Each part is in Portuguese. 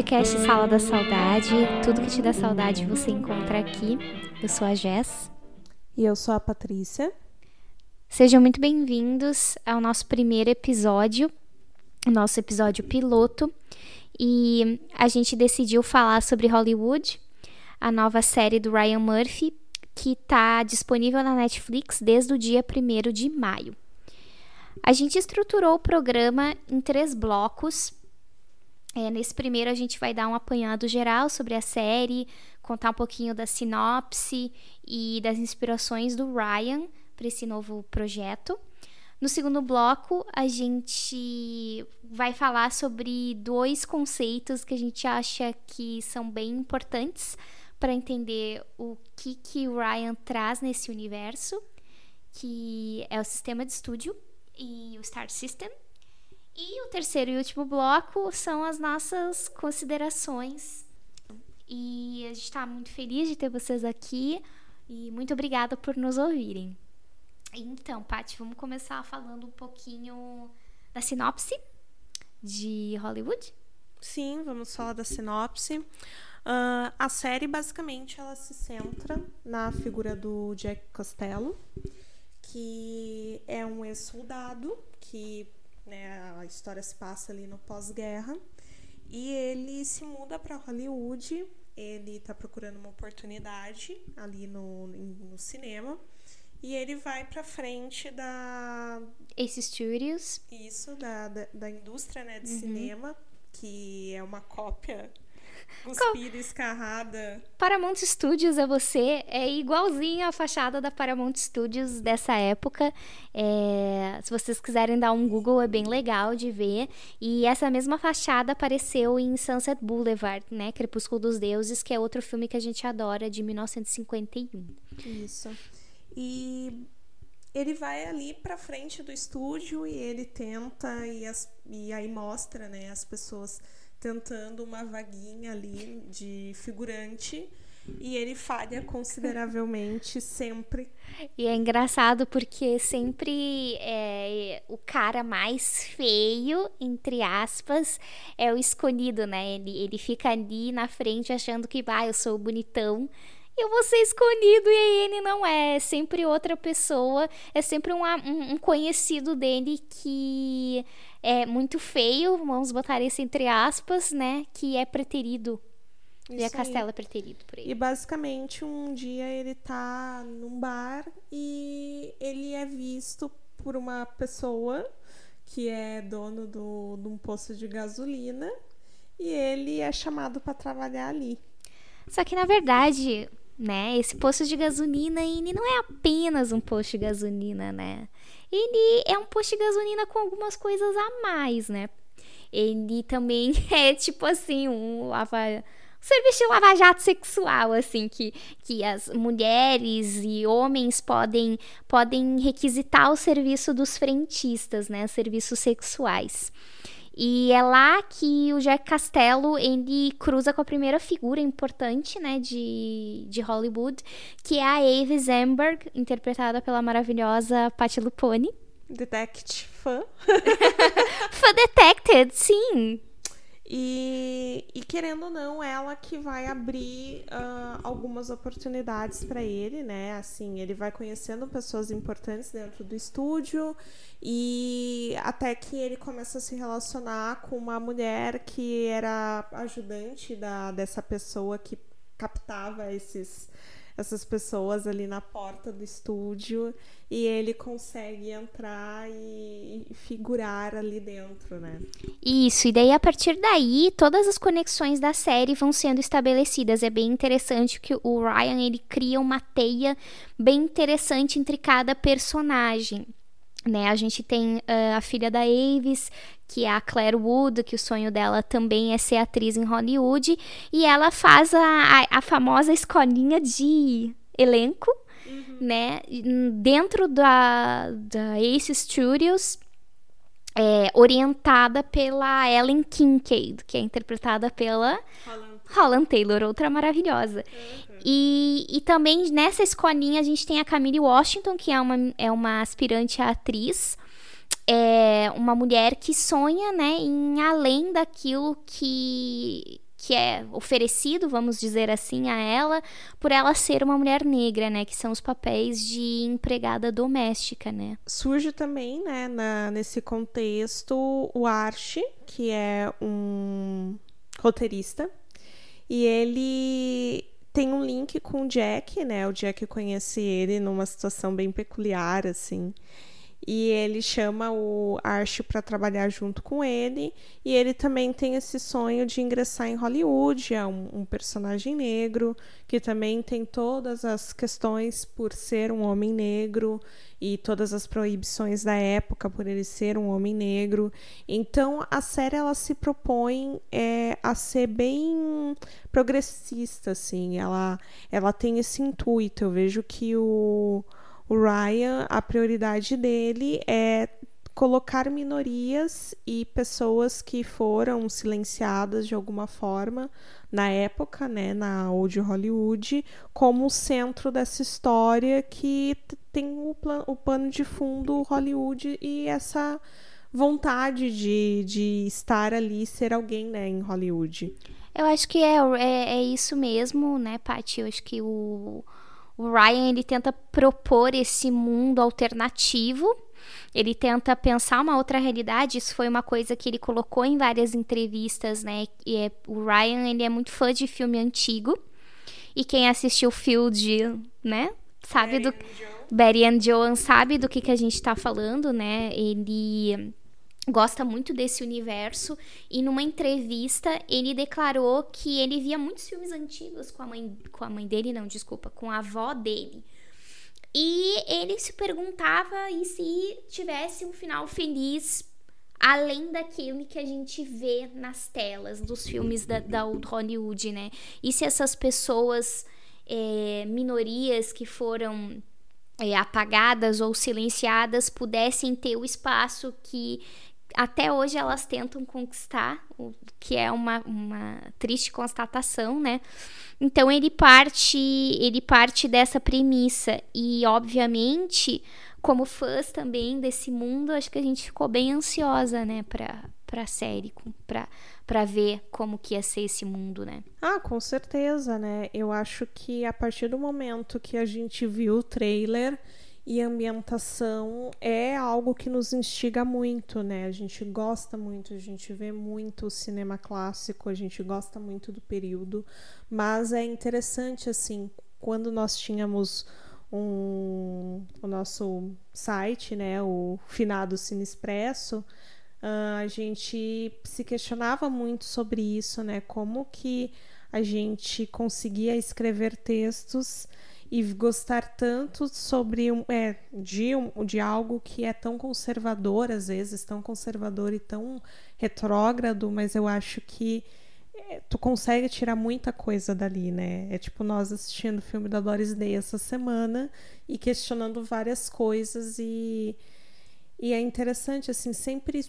podcast Sala da Saudade. Tudo que te dá saudade você encontra aqui. Eu sou a Jess. E eu sou a Patrícia. Sejam muito bem-vindos ao nosso primeiro episódio, nosso episódio piloto. E a gente decidiu falar sobre Hollywood, a nova série do Ryan Murphy, que está disponível na Netflix desde o dia 1 de maio. A gente estruturou o programa em três blocos é, nesse primeiro, a gente vai dar um apanhado geral sobre a série, contar um pouquinho da sinopse e das inspirações do Ryan para esse novo projeto. No segundo bloco, a gente vai falar sobre dois conceitos que a gente acha que são bem importantes para entender o que, que o Ryan traz nesse universo, que é o sistema de estúdio e o Star System. E o terceiro e último bloco são as nossas considerações. E a gente está muito feliz de ter vocês aqui e muito obrigada por nos ouvirem. Então, Paty, vamos começar falando um pouquinho da sinopse de Hollywood? Sim, vamos falar da sinopse. Uh, a série, basicamente, ela se centra na figura do Jack Costello, que é um ex-soldado que né? A história se passa ali no pós-guerra. E ele se muda para Hollywood. Ele está procurando uma oportunidade ali no, no cinema. E ele vai para frente da Ace Studios. Isso, da, da, da indústria né, de uhum. cinema, que é uma cópia Cuspida, escarrada. Paramount Studios é você, é igualzinho a fachada da Paramount Studios dessa época. É, se vocês quiserem dar um Google, é bem legal de ver. E essa mesma fachada apareceu em Sunset Boulevard, né? Crepúsculo dos Deuses, que é outro filme que a gente adora, de 1951. Isso. E ele vai ali para frente do estúdio e ele tenta e, as, e aí mostra, né, as pessoas tentando uma vaguinha ali de figurante e ele falha consideravelmente sempre. E é engraçado porque sempre é, o cara mais feio, entre aspas, é o escolhido, né? Ele, ele fica ali na frente achando que, ah, eu sou bonitão eu vou ser escolhido e aí ele não é. É sempre outra pessoa, é sempre um, um, conhecido dele que é muito feio, vamos botar isso entre aspas, né? Que é preterido. E a Castela é preterido por ele. E basicamente um dia ele tá num bar e ele é visto por uma pessoa que é dono do, de um posto de gasolina e ele é chamado para trabalhar ali. Só que na verdade, né, esse posto de gasolina ele não é apenas um posto de gasolina, né? ele é um posto de gasolina com algumas coisas a mais, né? Ele também é tipo assim, um lava serviço de lava-jato sexual, assim, que, que as mulheres e homens podem, podem requisitar o serviço dos frentistas, né? Serviços sexuais. E é lá que o Jack Castello ele cruza com a primeira figura importante, né, de, de Hollywood, que é a Eve Zemberg, interpretada pela maravilhosa Patti LuPone. Detective fã. fã detected, sim. E, e, querendo ou não, ela que vai abrir uh, algumas oportunidades para ele, né? Assim, ele vai conhecendo pessoas importantes dentro do estúdio e até que ele começa a se relacionar com uma mulher que era ajudante da, dessa pessoa que captava esses essas pessoas ali na porta do estúdio e ele consegue entrar e figurar ali dentro, né? Isso, e daí a partir daí todas as conexões da série vão sendo estabelecidas. É bem interessante que o Ryan ele cria uma teia bem interessante entre cada personagem. Né, a gente tem uh, a filha da Avis, que é a Claire Wood, que o sonho dela também é ser atriz em Hollywood, e ela faz a, a, a famosa escolinha de elenco, uhum. né, dentro da, da Ace Studios, é, orientada pela Ellen Kincaid, que é interpretada pela Holland, Holland Taylor, outra maravilhosa. Uhum. E, e também nessa escolinha a gente tem a Camille Washington, que é uma, é uma aspirante a atriz. é uma mulher que sonha, né, em além daquilo que que é oferecido, vamos dizer assim, a ela, por ela ser uma mulher negra, né? Que são os papéis de empregada doméstica, né? Surge também, né, na, nesse contexto, o Archie, que é um roteirista, e ele tem um link com o Jack, né? O Jack conhece ele numa situação bem peculiar, assim e ele chama o Archie para trabalhar junto com ele. E ele também tem esse sonho de ingressar em Hollywood é um, um, personagem negro que também tem todas as questões por ser um homem negro e todas as proibições da época por ele ser um homem negro. Então a série ela se propõe é, a ser bem progressista assim. Ela ela tem esse intuito. Eu vejo que o o Ryan, a prioridade dele é colocar minorias e pessoas que foram silenciadas de alguma forma na época, né, na Old Hollywood, como centro dessa história que tem o, plan o pano de fundo Hollywood e essa vontade de, de estar ali, ser alguém, né, em Hollywood. Eu acho que é, é, é isso mesmo, né, Paty? Eu acho que o o Ryan ele tenta propor esse mundo alternativo. Ele tenta pensar uma outra realidade. Isso foi uma coisa que ele colocou em várias entrevistas, né? E é, o Ryan ele é muito fã de filme antigo. E quem assistiu Field, né? Sabe Barry do Barry and Joan sabe do que, que a gente está falando, né? Ele gosta muito desse universo. E numa entrevista ele declarou que ele via muitos filmes antigos com a mãe com a mãe dele não desculpa com a avó dele. E ele se perguntava e se tivesse um final feliz além daquilo que a gente vê nas telas dos filmes da, da Hollywood né? E se essas pessoas é, minorias que foram é, apagadas ou silenciadas pudessem ter o espaço que até hoje elas tentam conquistar, o que é uma, uma triste constatação, né? Então ele parte, ele parte dessa premissa e obviamente, como fãs também desse mundo, acho que a gente ficou bem ansiosa, né, para para série, para para ver como que ia ser esse mundo, né? Ah, com certeza, né? Eu acho que a partir do momento que a gente viu o trailer, e ambientação é algo que nos instiga muito, né? A gente gosta muito, a gente vê muito o cinema clássico, a gente gosta muito do período, mas é interessante assim, quando nós tínhamos um, o nosso site, né, o finado Cine Expresso, uh, a gente se questionava muito sobre isso, né? Como que a gente conseguia escrever textos e gostar tanto sobre um, é, de, um, de algo que é tão conservador, às vezes, tão conservador e tão retrógrado, mas eu acho que é, tu consegue tirar muita coisa dali, né? É tipo nós assistindo o filme da Doris Day essa semana e questionando várias coisas e, e é interessante, assim, sempre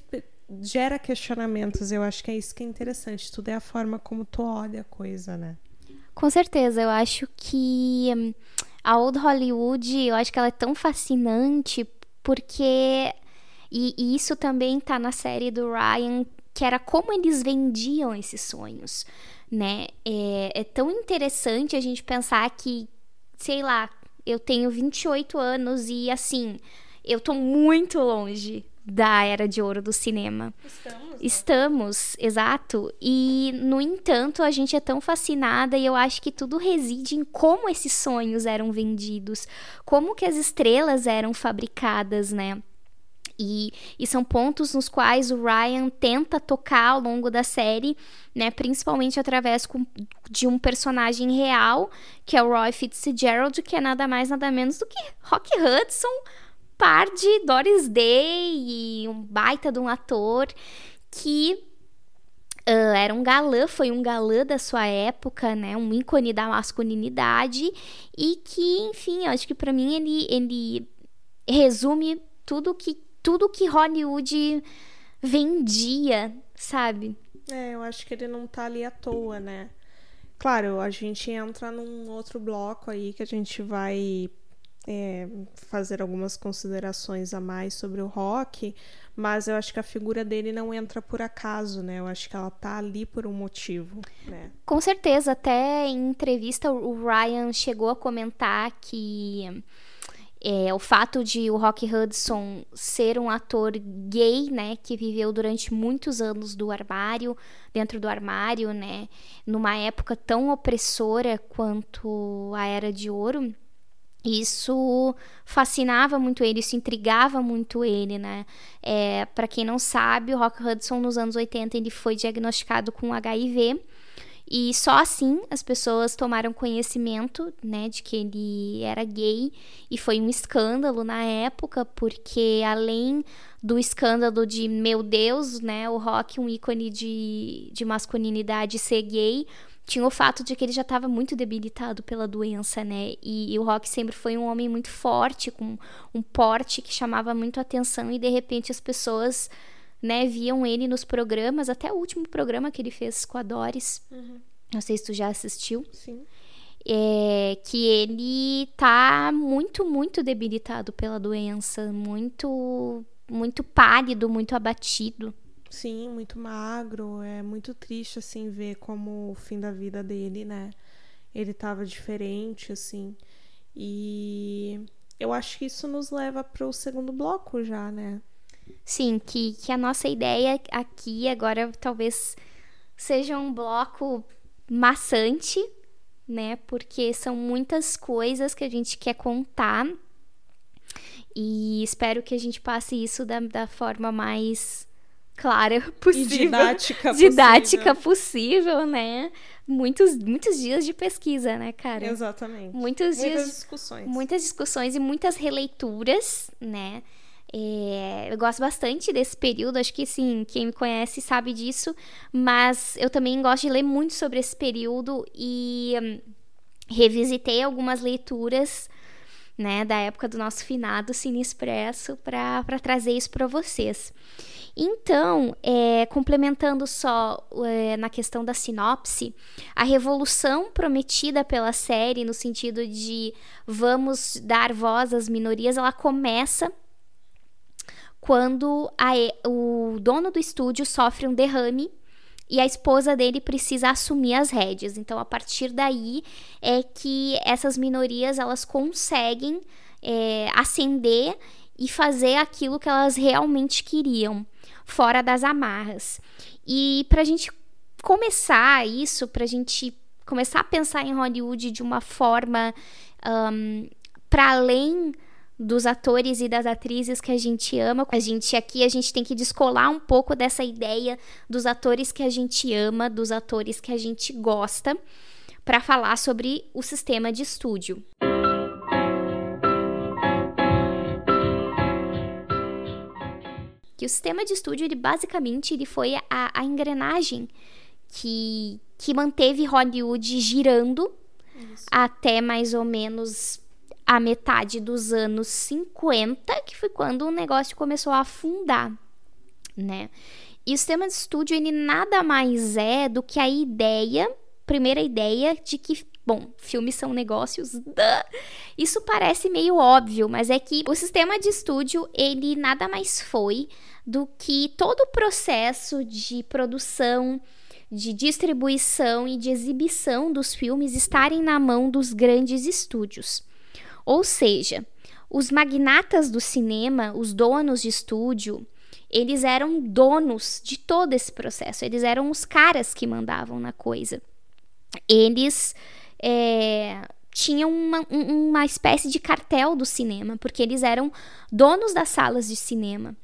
gera questionamentos. Eu acho que é isso que é interessante. Tudo é a forma como tu olha a coisa, né? Com certeza, eu acho que hum, a Old Hollywood, eu acho que ela é tão fascinante porque e, e isso também tá na série do Ryan, que era como eles vendiam esses sonhos, né? É, é tão interessante a gente pensar que, sei lá, eu tenho 28 anos e assim, eu tô muito longe da era de ouro do cinema. Estamos. Né? Estamos, exato. E, no entanto, a gente é tão fascinada e eu acho que tudo reside em como esses sonhos eram vendidos, como que as estrelas eram fabricadas, né? E, e, são pontos nos quais o Ryan tenta tocar ao longo da série, né? Principalmente através com, de um personagem real, que é o Roy Fitzgerald, que é nada mais nada menos do que Rock Hudson, par de Doris Day e um baita de um ator que Uh, era um galã, foi um galã da sua época, né? Um ícone da masculinidade e que, enfim, acho que para mim ele, ele resume tudo que tudo que Hollywood vendia, sabe? É, eu acho que ele não tá ali à toa, né? Claro, a gente entra num outro bloco aí que a gente vai é, fazer algumas considerações a mais sobre o rock, mas eu acho que a figura dele não entra por acaso, né? Eu acho que ela tá ali por um motivo, né? Com certeza, até em entrevista o Ryan chegou a comentar que é, o fato de o Rock Hudson ser um ator gay, né, que viveu durante muitos anos do armário, dentro do armário, né, numa época tão opressora quanto a Era de Ouro, isso fascinava muito ele, isso intrigava muito ele, né? É, para quem não sabe, o Rock Hudson nos anos 80 ele foi diagnosticado com HIV e só assim as pessoas tomaram conhecimento, né, de que ele era gay e foi um escândalo na época, porque além do escândalo de meu Deus, né, o Rock um ícone de, de masculinidade ser gay, tinha o fato de que ele já estava muito debilitado pela doença, né? E, e, o Rock sempre foi um homem muito forte, com um porte que chamava muito atenção e de repente as pessoas, né, viam ele nos programas, até o último programa que ele fez com a Doris. Uhum. Não sei se tu já assistiu. Sim. É, que ele tá muito, muito debilitado pela doença, muito, muito pálido, muito abatido. Sim, muito magro. É muito triste, assim, ver como o fim da vida dele, né? Ele tava diferente, assim. E eu acho que isso nos leva para o segundo bloco já, né? Sim, que, que a nossa ideia aqui agora talvez seja um bloco maçante, né? Porque são muitas coisas que a gente quer contar. E espero que a gente passe isso da, da forma mais clara possível. E didática, didática possível. possível, né? Muitos, muitos dias de pesquisa, né, cara? Exatamente. Muitos muitas dias, discussões. Muitas discussões e muitas releituras, né? É, eu gosto bastante desse período, acho que sim, quem me conhece sabe disso, mas eu também gosto de ler muito sobre esse período e hum, revisitei algumas leituras né, da época do nosso finado Cine Expresso para trazer isso para vocês. Então, é, complementando só é, na questão da sinopse, a revolução prometida pela série, no sentido de vamos dar voz às minorias, ela começa quando a, o dono do estúdio sofre um derrame e a esposa dele precisa assumir as rédeas. Então, a partir daí é que essas minorias elas conseguem é, ascender e fazer aquilo que elas realmente queriam fora das amarras. E para a gente começar isso, para a gente começar a pensar em Hollywood de uma forma um, para além dos atores e das atrizes que a gente ama. A gente aqui a gente tem que descolar um pouco dessa ideia dos atores que a gente ama, dos atores que a gente gosta, para falar sobre o sistema de estúdio. que o sistema de estúdio, ele basicamente ele foi a, a engrenagem que, que manteve Hollywood girando Isso. até mais ou menos a metade dos anos 50, que foi quando o negócio começou a afundar, né? E o sistema de estúdio, ele nada mais é do que a ideia, primeira ideia de que Bom, filmes são negócios. Duh. Isso parece meio óbvio, mas é que o sistema de estúdio ele nada mais foi do que todo o processo de produção, de distribuição e de exibição dos filmes estarem na mão dos grandes estúdios. Ou seja, os magnatas do cinema, os donos de estúdio, eles eram donos de todo esse processo, eles eram os caras que mandavam na coisa. Eles é, tinham uma, uma espécie de cartel do cinema, porque eles eram donos das salas de cinema.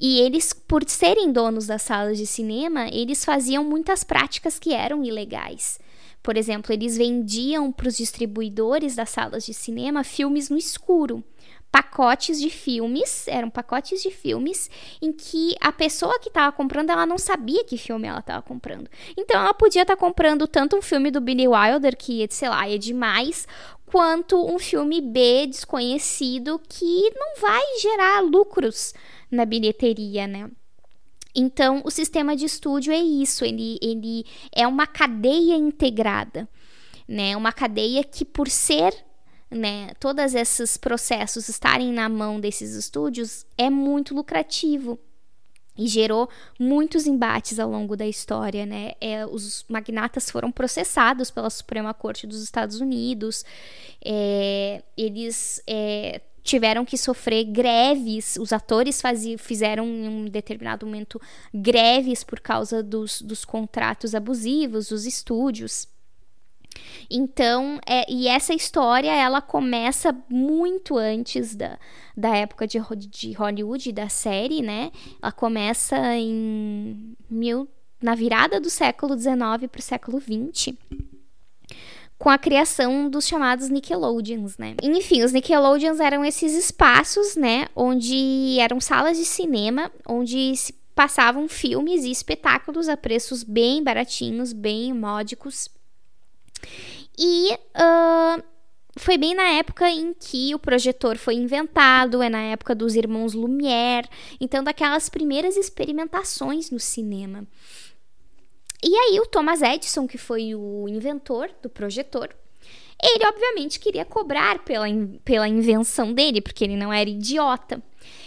E eles, por serem donos das salas de cinema, eles faziam muitas práticas que eram ilegais. Por exemplo, eles vendiam para os distribuidores das salas de cinema filmes no escuro. Pacotes de filmes, eram pacotes de filmes em que a pessoa que estava comprando, ela não sabia que filme ela estava comprando. Então ela podia estar tá comprando tanto um filme do Billy Wilder, que, sei lá, é demais, quanto um filme B desconhecido que não vai gerar lucros na bilheteria, né? Então, o sistema de estúdio é isso, ele, ele é uma cadeia integrada, né? Uma cadeia que, por ser né, todos esses processos estarem na mão desses estúdios é muito lucrativo e gerou muitos embates ao longo da história, né? É, os magnatas foram processados pela Suprema Corte dos Estados Unidos, é, eles é, tiveram que sofrer greves, os atores fizeram em um determinado momento greves por causa dos, dos contratos abusivos dos estúdios. Então, é, e essa história ela começa muito antes da, da época de, de Hollywood, da série, né? Ela começa em mil, na virada do século XIX para o século XX com a criação dos chamados Nickelodeons, né? Enfim, os Nickelodeons eram esses espaços, né, onde eram salas de cinema, onde se passavam filmes e espetáculos a preços bem baratinhos, bem módicos. E uh, foi bem na época em que o projetor foi inventado, é na época dos irmãos Lumière, então daquelas primeiras experimentações no cinema. E aí o Thomas Edison, que foi o inventor do projetor, ele obviamente queria cobrar pela, pela invenção dele, porque ele não era idiota.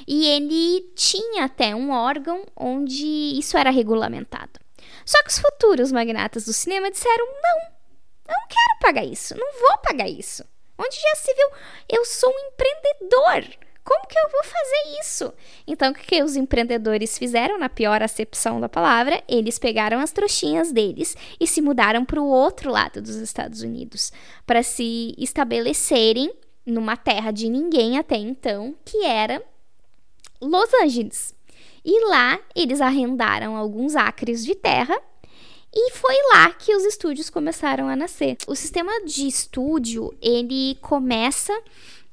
E ele tinha até um órgão onde isso era regulamentado. Só que os futuros magnatas do cinema disseram: não, não quero pagar isso, não vou pagar isso. Onde já se viu? Eu sou um empreendedor. Como que eu vou fazer isso? Então, o que os empreendedores fizeram, na pior acepção da palavra? Eles pegaram as trouxinhas deles e se mudaram para o outro lado dos Estados Unidos para se estabelecerem numa terra de ninguém até então, que era Los Angeles. E lá eles arrendaram alguns acres de terra e foi lá que os estúdios começaram a nascer. O sistema de estúdio, ele começa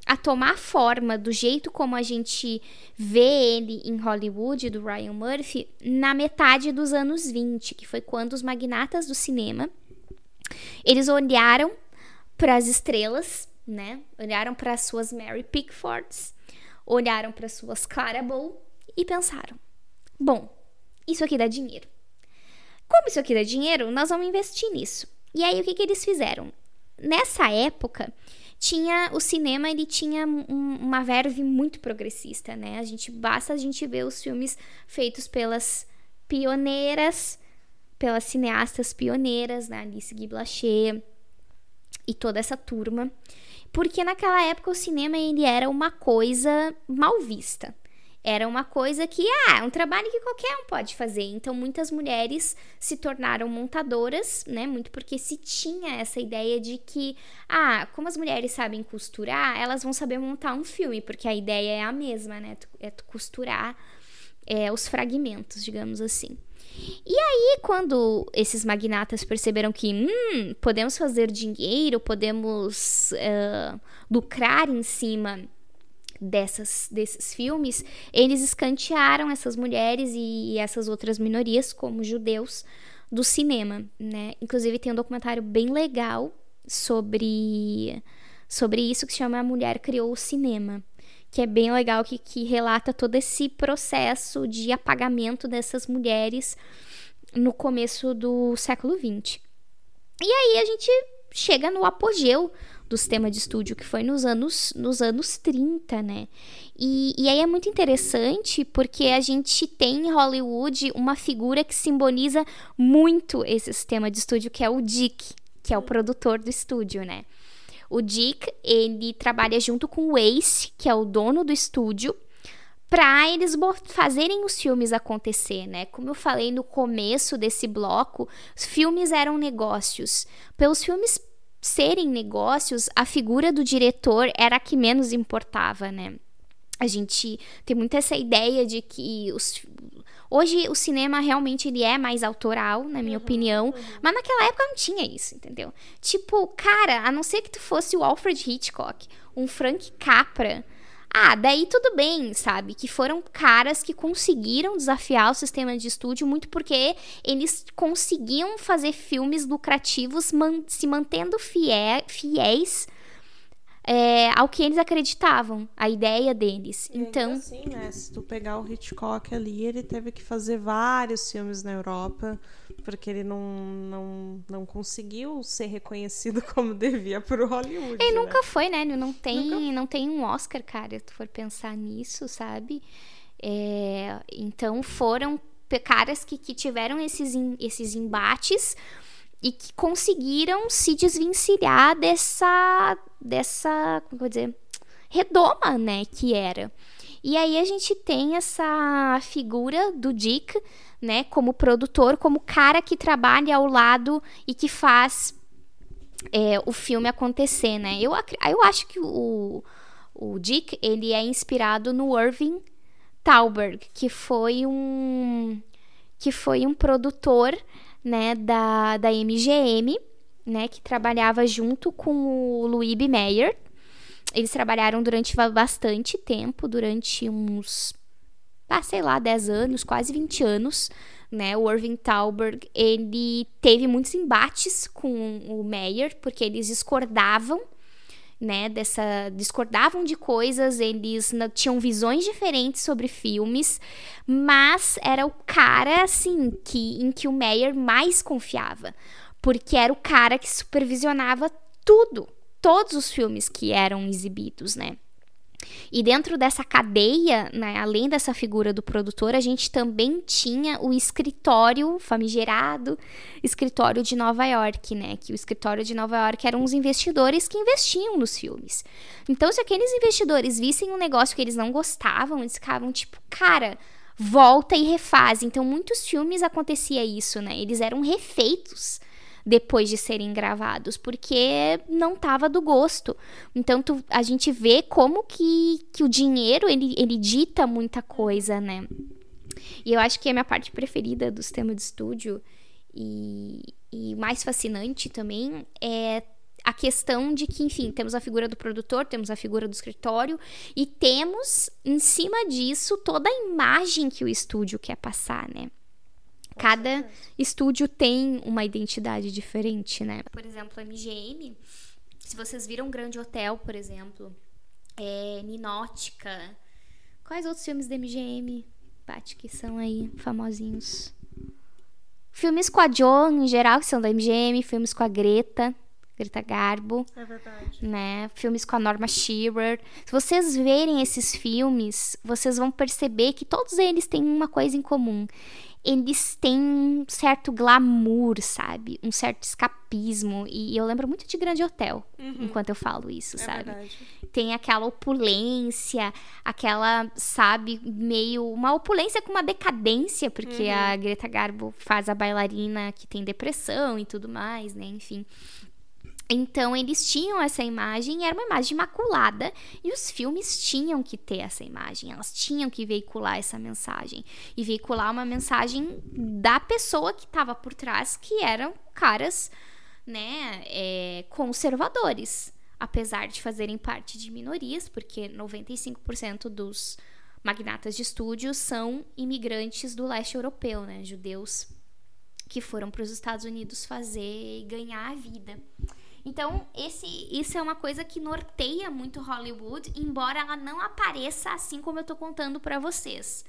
a tomar forma do jeito como a gente vê ele em Hollywood, do Ryan Murphy, na metade dos anos 20, que foi quando os magnatas do cinema, eles olharam para as estrelas, né? Olharam para as suas Mary Pickfords, olharam para as suas Clara Bow e pensaram: bom, isso aqui dá dinheiro. Como isso aqui dá dinheiro, nós vamos investir nisso. E aí o que, que eles fizeram? Nessa época, tinha o cinema ele tinha um, uma verve muito progressista, né? A gente basta a gente ver os filmes feitos pelas pioneiras, pelas cineastas pioneiras, né? Alice Guy Blaché e toda essa turma, porque naquela época o cinema ele era uma coisa mal vista era uma coisa que, ah, é um trabalho que qualquer um pode fazer. Então, muitas mulheres se tornaram montadoras, né? Muito porque se tinha essa ideia de que, ah, como as mulheres sabem costurar, elas vão saber montar um filme, porque a ideia é a mesma, né? É tu costurar é, os fragmentos, digamos assim. E aí, quando esses magnatas perceberam que, hum, podemos fazer dinheiro, podemos uh, lucrar em cima dessas, desses filmes, eles escantearam essas mulheres e essas outras minorias, como judeus, do cinema, né? Inclusive tem um documentário bem legal sobre, sobre isso que se chama A Mulher Criou o Cinema, que é bem legal, que, que relata todo esse processo de apagamento dessas mulheres no começo do século XX. E aí a gente chega no apogeu do sistema de estúdio, que foi nos anos, nos anos 30, né? E, e aí é muito interessante porque a gente tem em Hollywood uma figura que simboliza muito esse sistema de estúdio, que é o Dick, que é o produtor do estúdio, né? O Dick, ele trabalha junto com o Ace, que é o dono do estúdio, para eles fazerem os filmes acontecer, né? Como eu falei no começo desse bloco, os filmes eram negócios. Pelos filmes serem negócios, a figura do diretor era a que menos importava, né? A gente tem muito essa ideia de que os, hoje o cinema realmente ele é mais autoral, na minha uhum, opinião, uhum. mas naquela época não tinha isso, entendeu? Tipo, cara, a não ser que tu fosse o Alfred Hitchcock, um Frank Capra, ah, daí tudo bem, sabe? Que foram caras que conseguiram desafiar o sistema de estúdio muito porque eles conseguiam fazer filmes lucrativos man se mantendo fiéis é, ao que eles acreditavam, a ideia deles. E então, assim, né? Se tu pegar o Hitchcock ali, ele teve que fazer vários filmes na Europa porque ele não, não, não conseguiu ser reconhecido como devia por Hollywood. Ele né? nunca foi, né? Não tem, nunca... não tem um Oscar, cara, se tu for pensar nisso, sabe? É, então foram caras que, que tiveram esses, esses embates e que conseguiram se desvencilhar dessa dessa como vou dizer redoma né que era. E aí a gente tem essa figura do Dick né como produtor como cara que trabalha ao lado e que faz é, o filme acontecer né. Eu eu acho que o o Dick ele é inspirado no Irving Thalberg que foi um que foi um produtor né, da, da MGM, né, que trabalhava junto com o Louis B. Mayer. Eles trabalharam durante bastante tempo, durante uns, ah, sei lá, 10 anos, quase 20 anos, né? O Irving Thalberg, ele teve muitos embates com o Mayer, porque eles discordavam né, dessa discordavam de coisas, eles tinham visões diferentes sobre filmes, mas era o cara assim que em que o Meyer mais confiava, porque era o cara que supervisionava tudo, todos os filmes que eram exibidos, né? E dentro dessa cadeia, né, além dessa figura do produtor, a gente também tinha o escritório famigerado, escritório de Nova York, né? Que o escritório de Nova York eram os investidores que investiam nos filmes. Então, se aqueles investidores vissem um negócio que eles não gostavam, eles ficavam tipo, cara, volta e refaz. Então, muitos filmes acontecia isso, né? Eles eram refeitos depois de serem gravados, porque não tava do gosto. Então tu, a gente vê como que, que o dinheiro ele, ele dita muita coisa, né? E eu acho que é a minha parte preferida do sistema de estúdio e, e mais fascinante também é a questão de que, enfim, temos a figura do produtor, temos a figura do escritório e temos em cima disso toda a imagem que o estúdio quer passar, né? Cada estúdio tem uma identidade diferente, né? Por exemplo, a MGM, se vocês viram Grande Hotel, por exemplo, é, Ninótica, quais outros filmes da MGM, Paty, que são aí famosinhos? Filmes com a Jo, em geral, que são da MGM, filmes com a Greta, Greta Garbo. É verdade. Né? Filmes com a Norma Shearer. Se vocês verem esses filmes, vocês vão perceber que todos eles têm uma coisa em comum eles têm um certo glamour, sabe? Um certo escapismo. E eu lembro muito de Grande Hotel uhum. enquanto eu falo isso, é sabe? Verdade. Tem aquela opulência, aquela, sabe, meio. Uma opulência com uma decadência, porque uhum. a Greta Garbo faz a bailarina que tem depressão e tudo mais, né? Enfim. Então eles tinham essa imagem, era uma imagem imaculada, e os filmes tinham que ter essa imagem, elas tinham que veicular essa mensagem. E veicular uma mensagem da pessoa que estava por trás, que eram caras, né, é, conservadores, apesar de fazerem parte de minorias, porque 95% dos magnatas de estúdio são imigrantes do leste europeu, né, judeus que foram para os Estados Unidos fazer e ganhar a vida. Então, esse, isso é uma coisa que norteia muito Hollywood, embora ela não apareça assim como eu tô contando para vocês.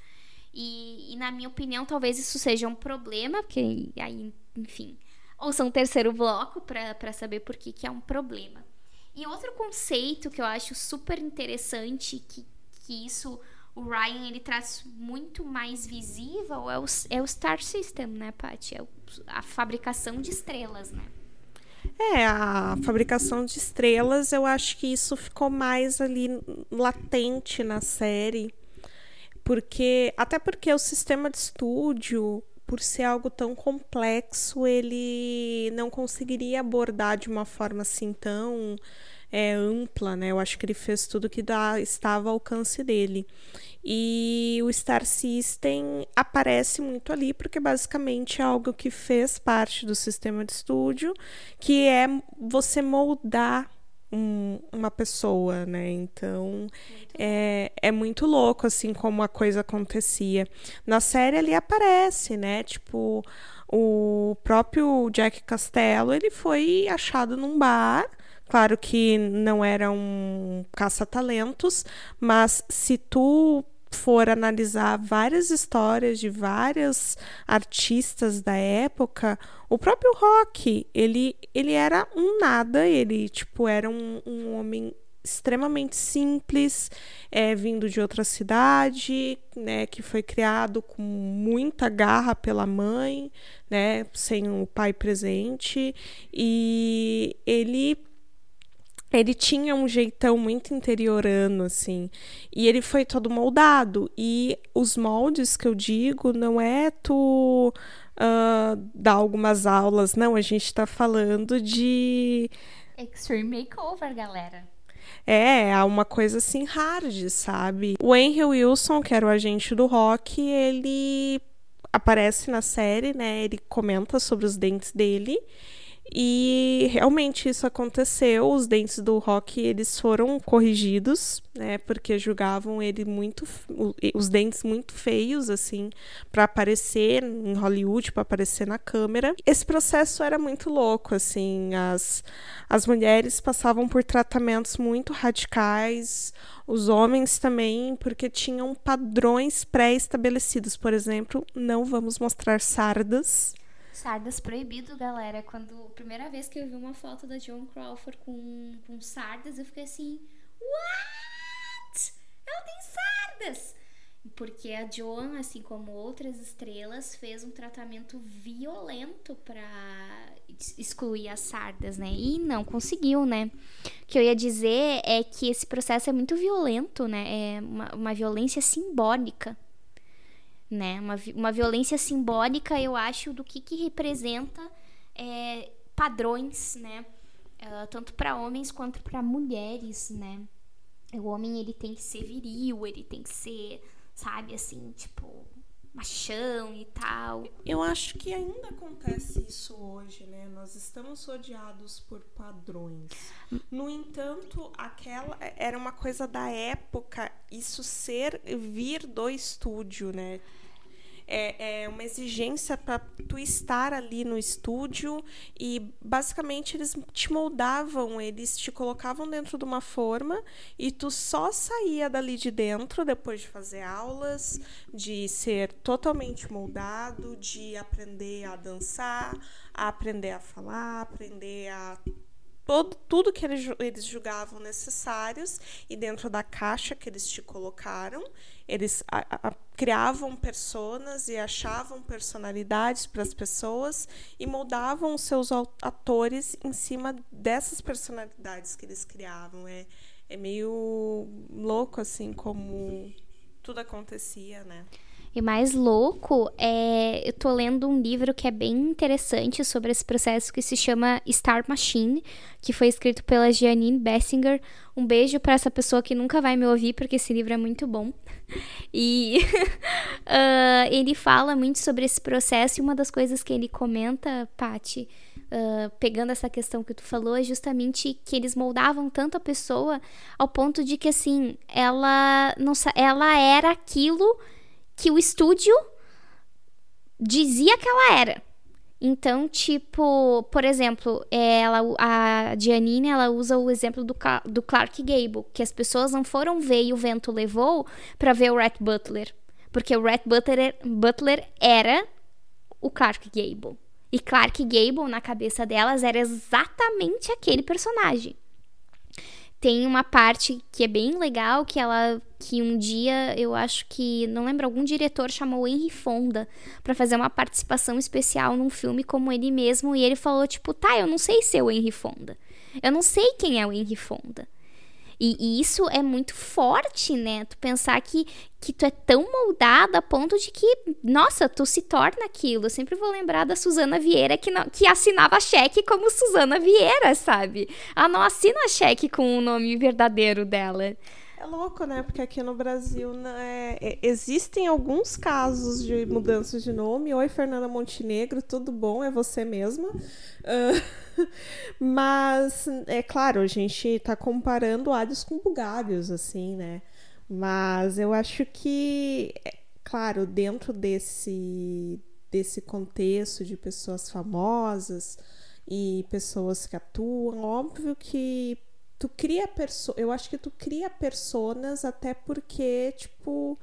E, e, na minha opinião, talvez isso seja um problema, porque aí, enfim, ouça um terceiro bloco para saber por que, que é um problema. E outro conceito que eu acho super interessante, que, que isso o Ryan ele traz muito mais visível, é o, é o Star System, né, Paty? É o, a fabricação de estrelas, né? É, a fabricação de estrelas, eu acho que isso ficou mais ali latente na série. Porque até porque o sistema de estúdio, por ser algo tão complexo, ele não conseguiria abordar de uma forma assim tão é, ampla, né? Eu acho que ele fez tudo que dá, estava ao alcance dele. E o Star System aparece muito ali porque basicamente é algo que fez parte do sistema de estúdio, que é você moldar um, uma pessoa, né? Então é, é muito louco assim como a coisa acontecia. Na série ali aparece, né? Tipo, o próprio Jack Castello, ele foi achado num bar Claro que não era um caça-talentos, mas se tu for analisar várias histórias de vários artistas da época, o próprio Rock, ele, ele era um nada, ele tipo era um, um homem extremamente simples, é, vindo de outra cidade, né, que foi criado com muita garra pela mãe, né, sem o pai presente, e ele ele tinha um jeitão muito interiorano, assim. E ele foi todo moldado. E os moldes que eu digo não é tu uh, dar algumas aulas, não. A gente tá falando de. Extreme Makeover, galera. É, é uma coisa assim hard, sabe? O Henry Wilson, que era o agente do rock, ele aparece na série, né? Ele comenta sobre os dentes dele. E realmente isso aconteceu, os dentes do Rock eles foram corrigidos, né, porque julgavam ele muito os dentes muito feios assim para aparecer em Hollywood, para aparecer na câmera. Esse processo era muito louco, assim, as as mulheres passavam por tratamentos muito radicais, os homens também, porque tinham padrões pré-estabelecidos, por exemplo, não vamos mostrar sardas Sardas proibido, galera. Quando a primeira vez que eu vi uma foto da Joan Crawford com, com sardas, eu fiquei assim: What? Ela tem sardas! Porque a Joan, assim como outras estrelas, fez um tratamento violento para excluir as sardas, né? E não conseguiu, né? O que eu ia dizer é que esse processo é muito violento, né? É uma, uma violência simbólica né? Uma, uma violência simbólica, eu acho, do que, que representa é, padrões, né? Uh, tanto para homens quanto para mulheres, né? O homem ele tem que ser viril, ele tem que ser, sabe, assim, tipo, machão e tal. Eu acho que ainda acontece isso hoje, né? Nós estamos rodeados por padrões. No entanto, aquela era uma coisa da época, isso ser vir do estúdio, né? É, é uma exigência para tu estar ali no estúdio e basicamente eles te moldavam, eles te colocavam dentro de uma forma e tu só saía dali de dentro depois de fazer aulas, de ser totalmente moldado, de aprender a dançar, a aprender a falar, aprender a todo, tudo que eles, eles julgavam necessários e dentro da caixa que eles te colocaram, eles a, a, criavam personas e achavam personalidades para as pessoas e moldavam os seus atores em cima dessas personalidades que eles criavam. É, é meio louco assim como tudo acontecia, né? E mais louco é. Eu tô lendo um livro que é bem interessante sobre esse processo que se chama Star Machine, que foi escrito pela Janine Bessinger. Um beijo para essa pessoa que nunca vai me ouvir, porque esse livro é muito bom. E uh, ele fala muito sobre esse processo, e uma das coisas que ele comenta, Pati. Uh, pegando essa questão que tu falou, é justamente que eles moldavam tanto a pessoa ao ponto de que, assim, ela, não, ela era aquilo que o estúdio dizia que ela era. Então, tipo, por exemplo, ela, a Giannini, ela usa o exemplo do, do Clark Gable, que as pessoas não foram ver e o vento levou para ver o Rhett Butler, porque o Rhett Butler, Butler era o Clark Gable. E Clark Gable, na cabeça delas, era exatamente aquele personagem tem uma parte que é bem legal que ela que um dia eu acho que não lembro algum diretor chamou Henry Fonda para fazer uma participação especial num filme como ele mesmo e ele falou tipo tá eu não sei ser o Henry Fonda. Eu não sei quem é o Henry Fonda e, e, isso é muito forte, né? Tu pensar que, que tu é tão moldada a ponto de que, nossa, tu se torna aquilo. Eu sempre vou lembrar da Suzana Vieira que, não, que assinava cheque como Suzana Vieira, sabe? Ela não assina cheque com o nome verdadeiro dela. É louco, né? Porque aqui no Brasil né, é, existem alguns casos de mudança de nome. Oi, Fernanda Montenegro, tudo bom? É você mesma? Uh, mas, é claro, a gente está comparando alhos com bugalhos, assim, né? Mas eu acho que, é, claro, dentro desse, desse contexto de pessoas famosas, e pessoas que atuam. Óbvio que tu cria perso eu acho que tu cria personas até porque, tipo,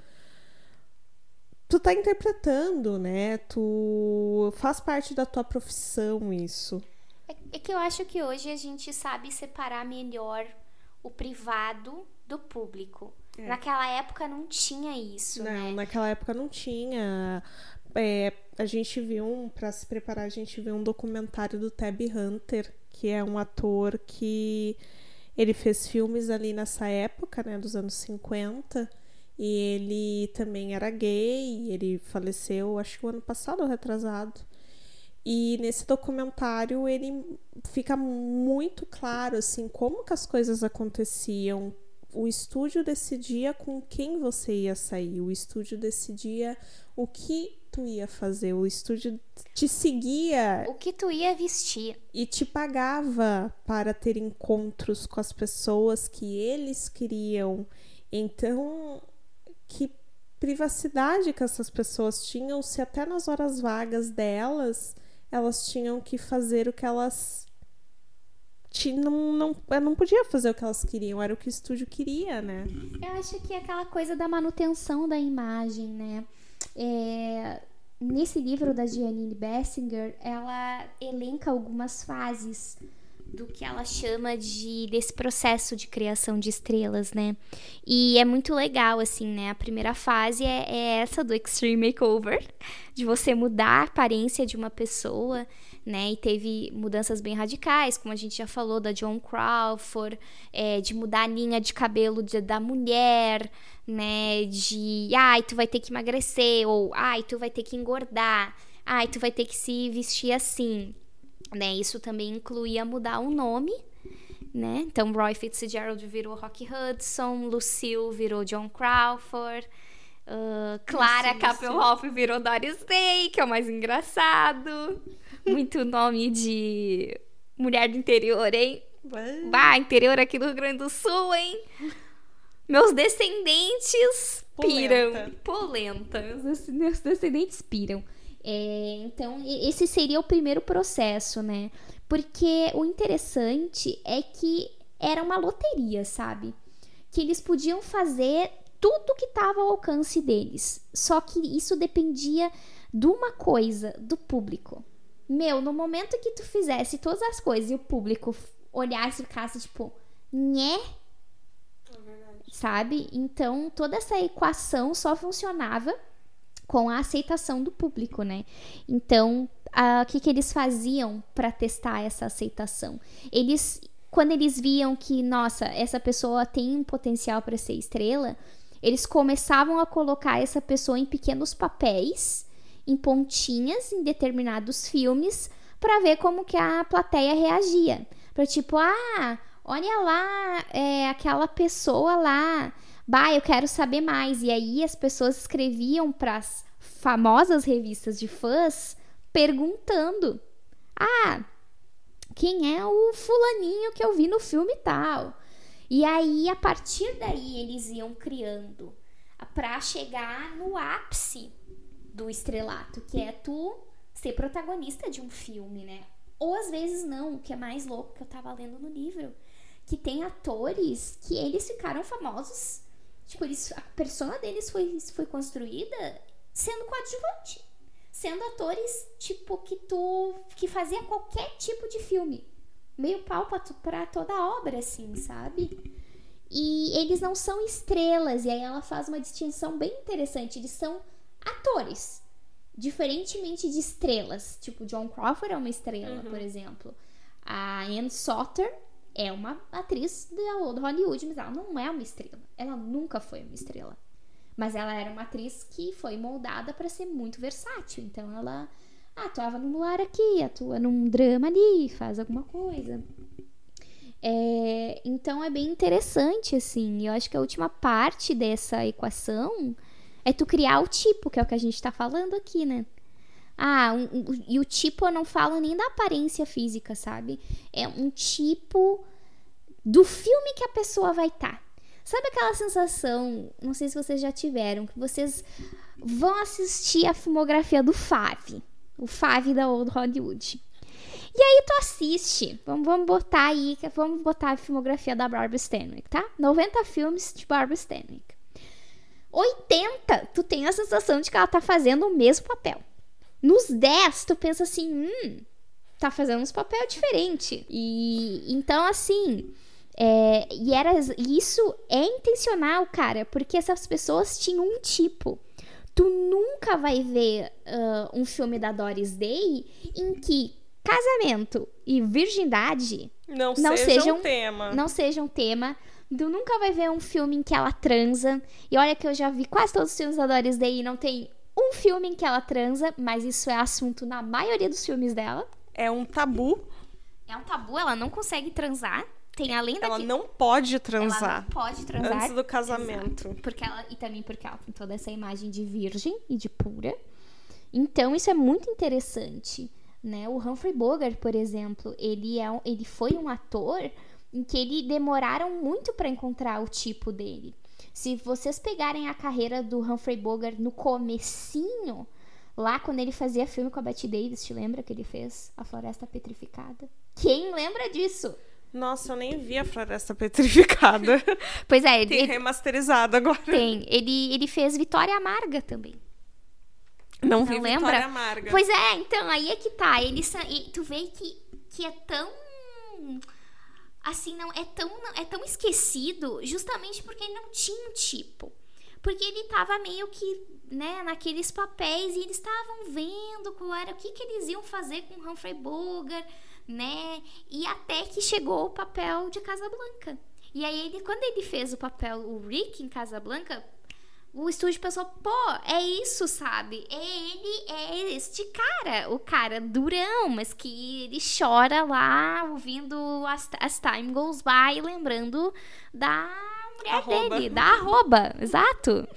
tu tá interpretando, né? Tu faz parte da tua profissão isso. É, é que eu acho que hoje a gente sabe separar melhor o privado do público. É. Naquela época não tinha isso, não, né? naquela época não tinha. É, a gente viu, um, para se preparar, a gente viu um documentário do Tab Hunter, que é um ator que ele fez filmes ali nessa época, né, dos anos 50, e ele também era gay, ele faleceu, acho que o ano passado, retrasado. E nesse documentário ele fica muito claro assim como que as coisas aconteciam, o estúdio decidia com quem você ia sair, o estúdio decidia o que tu ia fazer, o estúdio te seguia. O que tu ia vestir. E te pagava para ter encontros com as pessoas que eles queriam. Então, que privacidade que essas pessoas tinham se até nas horas vagas delas elas tinham que fazer o que elas não, não, não podia fazer o que elas queriam, era o que o estúdio queria, né? Eu acho que é aquela coisa da manutenção da imagem, né? É, nesse livro da Giannini Bessinger, ela elenca algumas fases do que ela chama de desse processo de criação de estrelas, né? E é muito legal, assim, né? A primeira fase é, é essa do Extreme Makeover, de você mudar a aparência de uma pessoa né? E teve mudanças bem radicais, como a gente já falou, da John Crawford, é, de mudar a linha de cabelo de, da mulher, né? De, ai, tu vai ter que emagrecer, ou ai, tu vai ter que engordar, ai, tu vai ter que se vestir assim, né? Isso também incluía mudar o nome, né? Então, Roy Fitzgerald virou Rock Hudson, Lucille virou John Crawford. Uh, Clara Kappelhoff virou Doris Day, que é o mais engraçado muito nome de mulher do interior, hein? Bah, interior aqui do Rio Grande do Sul, hein? Meus descendentes piram. Polenta. Meus, meus descendentes piram. É, então, esse seria o primeiro processo, né? Porque o interessante é que era uma loteria, sabe? Que eles podiam fazer tudo que estava ao alcance deles. Só que isso dependia de uma coisa, do público. Meu, no momento que tu fizesse todas as coisas e o público olhasse e ficasse tipo, nhé? Sabe? Então, toda essa equação só funcionava com a aceitação do público, né? Então, o que, que eles faziam para testar essa aceitação? Eles, quando eles viam que, nossa, essa pessoa tem um potencial para ser estrela, eles começavam a colocar essa pessoa em pequenos papéis em pontinhas em determinados filmes para ver como que a plateia reagia. Para tipo, ah, olha lá, é, aquela pessoa lá, bah, eu quero saber mais. E aí as pessoas escreviam para as famosas revistas de fãs perguntando: ah, quem é o fulaninho que eu vi no filme tal? E aí, a partir daí, eles iam criando para chegar no ápice do estrelato, que é tu ser protagonista de um filme, né? Ou às vezes não, o que é mais louco que eu tava lendo no livro, que tem atores que eles ficaram famosos, tipo, eles, a persona deles foi, foi construída sendo coadjuvante, sendo atores tipo que tu que fazia qualquer tipo de filme, meio pau pra toda a obra assim, sabe? E eles não são estrelas, e aí ela faz uma distinção bem interessante, eles são atores. Diferentemente de estrelas, tipo John Crawford é uma estrela, uhum. por exemplo. A Anne Soter é uma atriz Old Hollywood, mas ela não é uma estrela. Ela nunca foi uma estrela. Mas ela era uma atriz que foi moldada para ser muito versátil. Então ela atuava num luar aqui, atua num drama ali, faz alguma coisa. É, então é bem interessante, assim. Eu acho que a última parte dessa equação é tu criar o tipo, que é o que a gente tá falando aqui, né? Ah, um, um, e o tipo eu não falo nem da aparência física, sabe? É um tipo do filme que a pessoa vai estar. Tá. Sabe aquela sensação, não sei se vocês já tiveram, que vocês vão assistir a filmografia do Fave, o Fave da Old Hollywood. E aí tu assiste. Vamos, vamos botar aí, vamos botar a filmografia da Barbara Stanwyck, tá? 90 filmes de Barbara Stanwyck. 80, tu tem a sensação de que ela tá fazendo o mesmo papel. Nos 10, tu pensa assim, hum, tá fazendo uns papel diferente. E então, assim, é, e era isso é intencional, cara, porque essas pessoas tinham um tipo. Tu nunca vai ver uh, um filme da Doris Day em que casamento e virgindade não, não sejam, sejam tema. Não sejam tema. Tu nunca vai ver um filme em que ela transa. E olha que eu já vi quase todos os filmes da Doris Day e não tem um filme em que ela transa, mas isso é assunto na maioria dos filmes dela. É um tabu. É um tabu, ela não consegue transar. Tem além da Ela não pode transar. Ela não pode transar. Antes do casamento. Exato. Porque ela, e também porque ela tem toda essa imagem de virgem e de pura. Então, isso é muito interessante. Né? O Humphrey Bogart, por exemplo, ele, é, ele foi um ator em que ele demoraram muito para encontrar o tipo dele. Se vocês pegarem a carreira do Humphrey Bogart no comecinho, lá quando ele fazia filme com a Betty Davis, te lembra que ele fez A Floresta Petrificada? Quem lembra disso? Nossa, eu nem vi a Floresta Petrificada. pois é, ele. Tem remasterizado agora. Tem. Ele, ele fez Vitória Amarga também. Não, não vi lembra? Vitória Amarga. Pois é, então, aí é que tá. Ele, tu vê que, que é tão. Assim, não é tão, é tão esquecido justamente porque ele não tinha um tipo. Porque ele tava meio que, né, naqueles papéis e eles estavam vendo qual era, o que, que eles iam fazer com Humphrey Bogart né? E até que chegou o papel de Casablanca. E aí ele, quando ele fez o papel, o Rick em Casablanca, o estúdio pensou, pô, é isso, sabe? É ele, é este cara, o cara durão, mas que ele chora lá, ouvindo as, as Time Goes By, lembrando da mulher arroba. dele, da arroba, exato.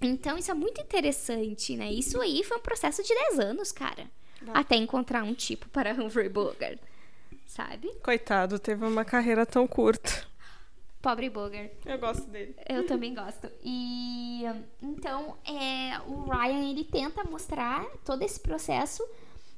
Então isso é muito interessante, né? Isso aí foi um processo de 10 anos, cara até encontrar um tipo para Humphrey Bogart, sabe? Coitado, teve uma carreira tão curta. Pobre Bogart. Eu gosto dele. Eu também gosto. E então, é, o Ryan ele tenta mostrar todo esse processo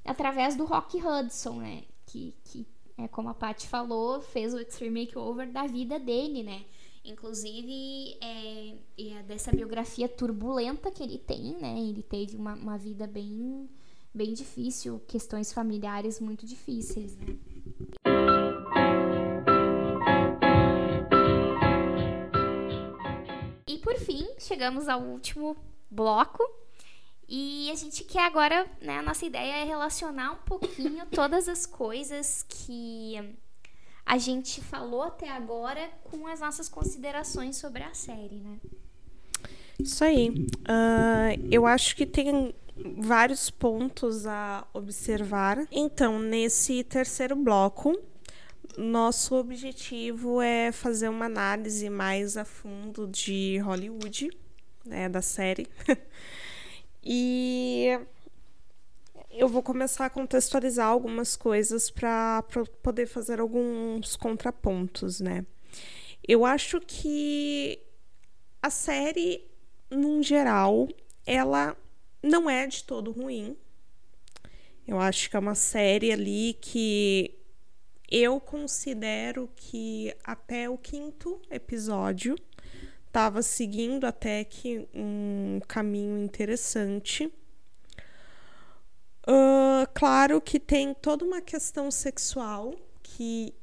através do Rock Hudson, né? Que, que é como a Paty falou, fez o Extreme Makeover da vida dele, né? Inclusive, é, é dessa biografia turbulenta que ele tem, né? Ele teve uma, uma vida bem bem difícil, questões familiares muito difíceis, né? E por fim, chegamos ao último bloco. E a gente quer agora, né, a nossa ideia é relacionar um pouquinho todas as coisas que a gente falou até agora com as nossas considerações sobre a série, né? Isso aí. Uh, eu acho que tem vários pontos a observar. Então, nesse terceiro bloco, nosso objetivo é fazer uma análise mais a fundo de Hollywood, né, da série. e eu vou começar a contextualizar algumas coisas para poder fazer alguns contrapontos, né? Eu acho que a série, num geral, ela não é de todo ruim. Eu acho que é uma série ali que eu considero que até o quinto episódio estava seguindo até que um caminho interessante. Uh, claro que tem toda uma questão sexual que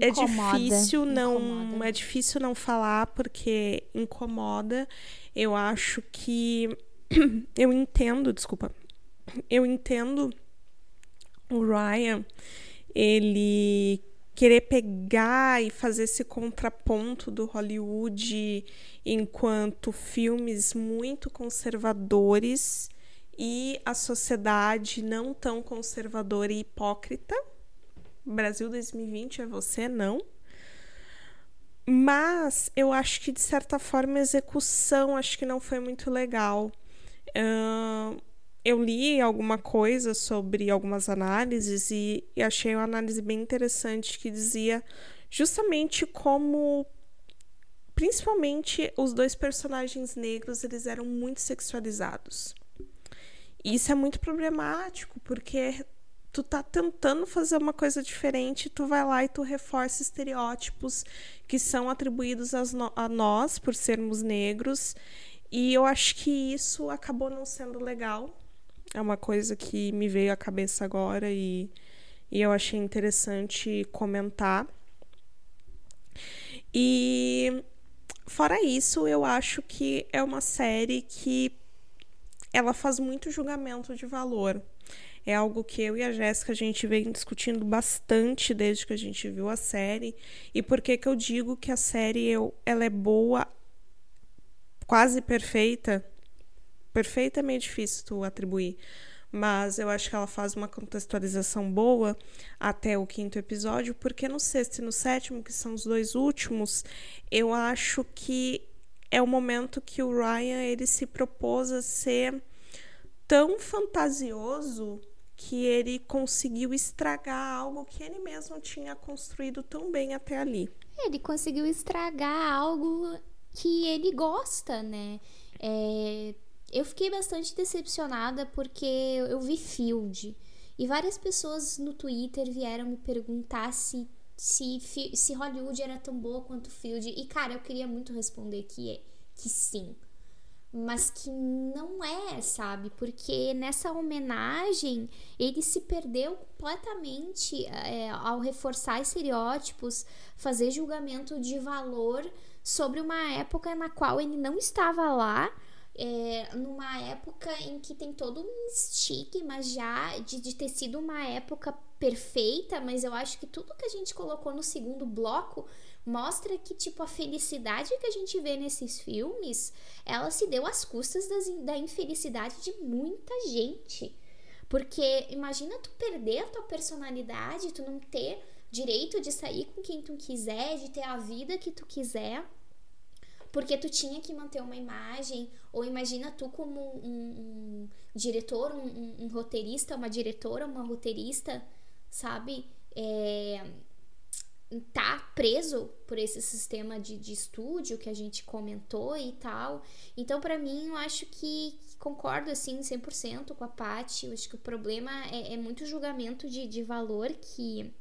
é incomoda, é difícil não incomoda. é difícil não falar porque incomoda. Eu acho que eu entendo, desculpa, eu entendo o Ryan ele querer pegar e fazer esse contraponto do Hollywood enquanto filmes muito conservadores e a sociedade não tão conservadora e hipócrita. Brasil 2020 é você, não. Mas eu acho que de certa forma a execução acho que não foi muito legal. Uh, eu li alguma coisa sobre algumas análises e, e achei uma análise bem interessante que dizia justamente como principalmente os dois personagens negros eles eram muito sexualizados. E isso é muito problemático porque tu tá tentando fazer uma coisa diferente, tu vai lá e tu reforça estereótipos que são atribuídos a nós por sermos negros. E eu acho que isso acabou não sendo legal. É uma coisa que me veio à cabeça agora e, e eu achei interessante comentar. E fora isso, eu acho que é uma série que ela faz muito julgamento de valor. É algo que eu e a Jéssica a gente vem discutindo bastante desde que a gente viu a série. E por que que eu digo que a série eu, ela é boa, quase perfeita? Perfeita é meio difícil tu atribuir, mas eu acho que ela faz uma contextualização boa até o quinto episódio, porque no sexto e no sétimo, que são os dois últimos, eu acho que é o momento que o Ryan ele se propôs a ser tão fantasioso que ele conseguiu estragar algo que ele mesmo tinha construído tão bem até ali. Ele conseguiu estragar algo que ele gosta, né? É, eu fiquei bastante decepcionada porque eu vi Field e várias pessoas no Twitter vieram me perguntar se, se, se Hollywood era tão boa quanto Field. E, cara, eu queria muito responder que, que sim mas que não é, sabe? Porque nessa homenagem ele se perdeu completamente é, ao reforçar estereótipos, fazer julgamento de valor sobre uma época na qual ele não estava lá. É, numa época em que tem todo um estigma já de, de ter sido uma época perfeita, mas eu acho que tudo que a gente colocou no segundo bloco mostra que tipo a felicidade que a gente vê nesses filmes, ela se deu às custas das, da infelicidade de muita gente. Porque imagina tu perder a tua personalidade, tu não ter direito de sair com quem tu quiser, de ter a vida que tu quiser, porque tu tinha que manter uma imagem, ou imagina tu como um, um diretor, um, um, roteirista, uma diretora, uma roteirista, sabe? É, tá preso por esse sistema de, de estúdio que a gente comentou e tal. Então, para mim, eu acho que concordo, assim, 100% com a Paty. Eu acho que o problema é, é muito julgamento de, de valor que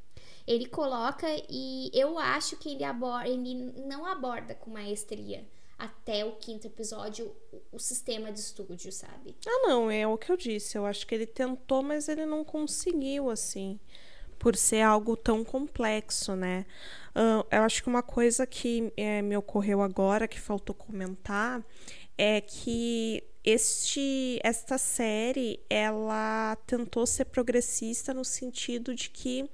ele coloca e eu acho que ele, aborda, ele não aborda com maestria até o quinto episódio o, sistema de estúdio, sabe? Ah, não, é o que eu disse. Eu acho que ele tentou, mas ele não conseguiu, assim por ser algo tão complexo, né? Uh, eu acho que uma coisa que é, me ocorreu agora, que faltou comentar, é que este esta série ela tentou ser progressista no sentido de que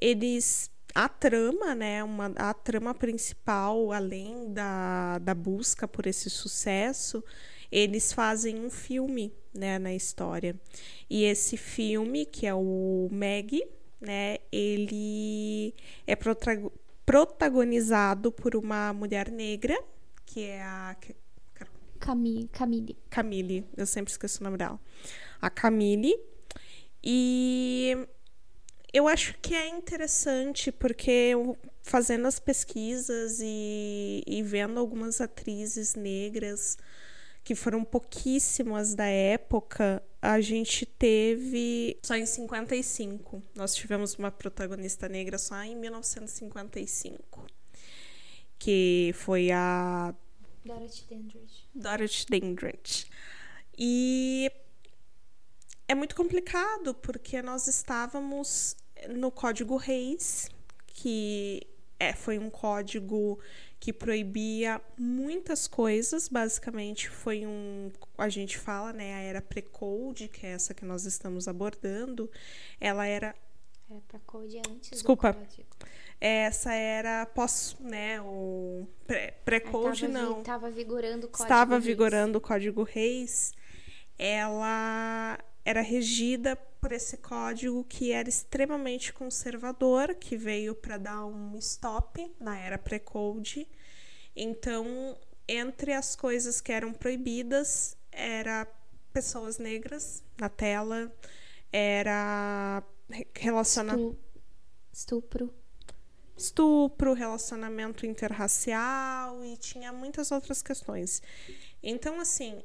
eles a trama, né, uma, a trama principal, além da, da busca por esse sucesso, eles fazem um filme, né, na história. E esse filme, que é o Meg, né? Ele é protagonizado por uma mulher negra, que é a Camille. Camille. Camille, eu sempre esqueço o nome dela. A Camille. E eu acho que é interessante porque eu, fazendo as pesquisas e, e vendo algumas atrizes negras que foram pouquíssimas da época, a gente teve só em 55. Nós tivemos uma protagonista negra só em 1955, que foi a Dorothy Dandridge. Dorothy Dandridge. E é muito complicado porque nós estávamos no Código Reis, que é, foi um código que proibia muitas coisas, basicamente foi um, a gente fala, né, a era pre-code, que é essa que nós estamos abordando, ela era era pre-code antes Desculpa. Essa era pós, né, o pré-code é, não. Estava vigorando o código Estava Reis. vigorando o código Reis. Ela era regida por esse código que era extremamente conservador, que veio para dar um stop na era pré-code. Então, entre as coisas que eram proibidas, era pessoas negras na tela, era relacionamento estupro estupro, relacionamento interracial e tinha muitas outras questões. Então, assim,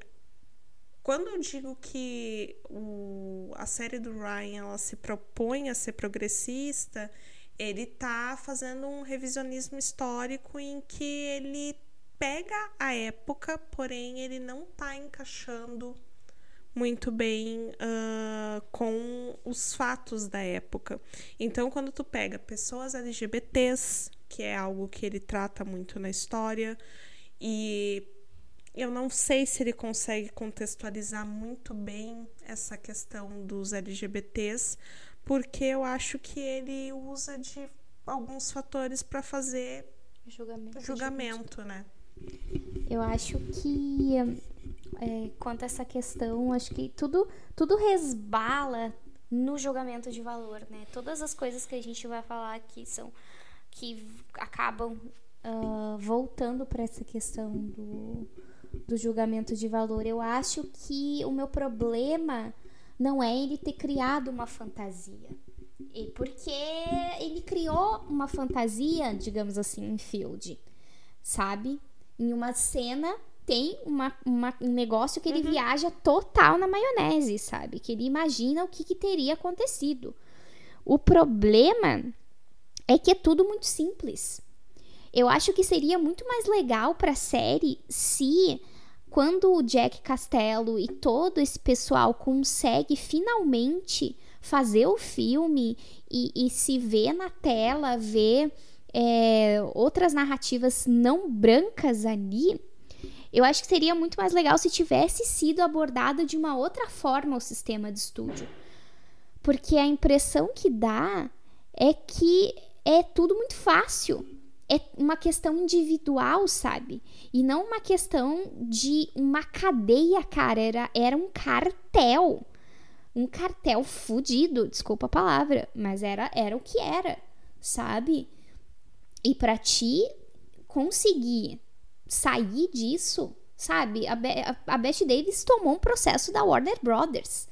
quando eu digo que o, a série do Ryan ela se propõe a ser progressista, ele tá fazendo um revisionismo histórico em que ele pega a época, porém ele não tá encaixando muito bem uh, com os fatos da época. Então, quando tu pega pessoas LGBTs, que é algo que ele trata muito na história, e eu não sei se ele consegue contextualizar muito bem essa questão dos LGBTs, porque eu acho que ele usa de alguns fatores para fazer julgamento, julgamento né? Eu acho que é, quanto a essa questão, acho que tudo, tudo resbala no julgamento de valor, né? Todas as coisas que a gente vai falar aqui são que acabam uh, voltando para essa questão do, do julgamento de valor. Eu acho que o meu problema não é ele ter criado uma fantasia. E porque ele criou uma fantasia, digamos assim, em Field, sabe? Em uma cena tem uma, uma, um negócio que ele uhum. viaja total na maionese, sabe? Que ele imagina o que, que teria acontecido. O problema é que é tudo muito simples. Eu acho que seria muito mais legal para a série se quando o Jack Castello e todo esse pessoal consegue finalmente fazer o filme e, e se ver na tela, ver é, outras narrativas não brancas ali, eu acho que seria muito mais legal se tivesse sido abordado de uma outra forma o sistema de estúdio. Porque a impressão que dá é que é tudo muito fácil. É uma questão individual, sabe? E não uma questão de uma cadeia, cara. Era, era um cartel. Um cartel fudido, desculpa a palavra, mas era, era o que era, sabe? E para ti conseguir sair disso, sabe? A, Be a Beth Davis tomou um processo da Warner Brothers.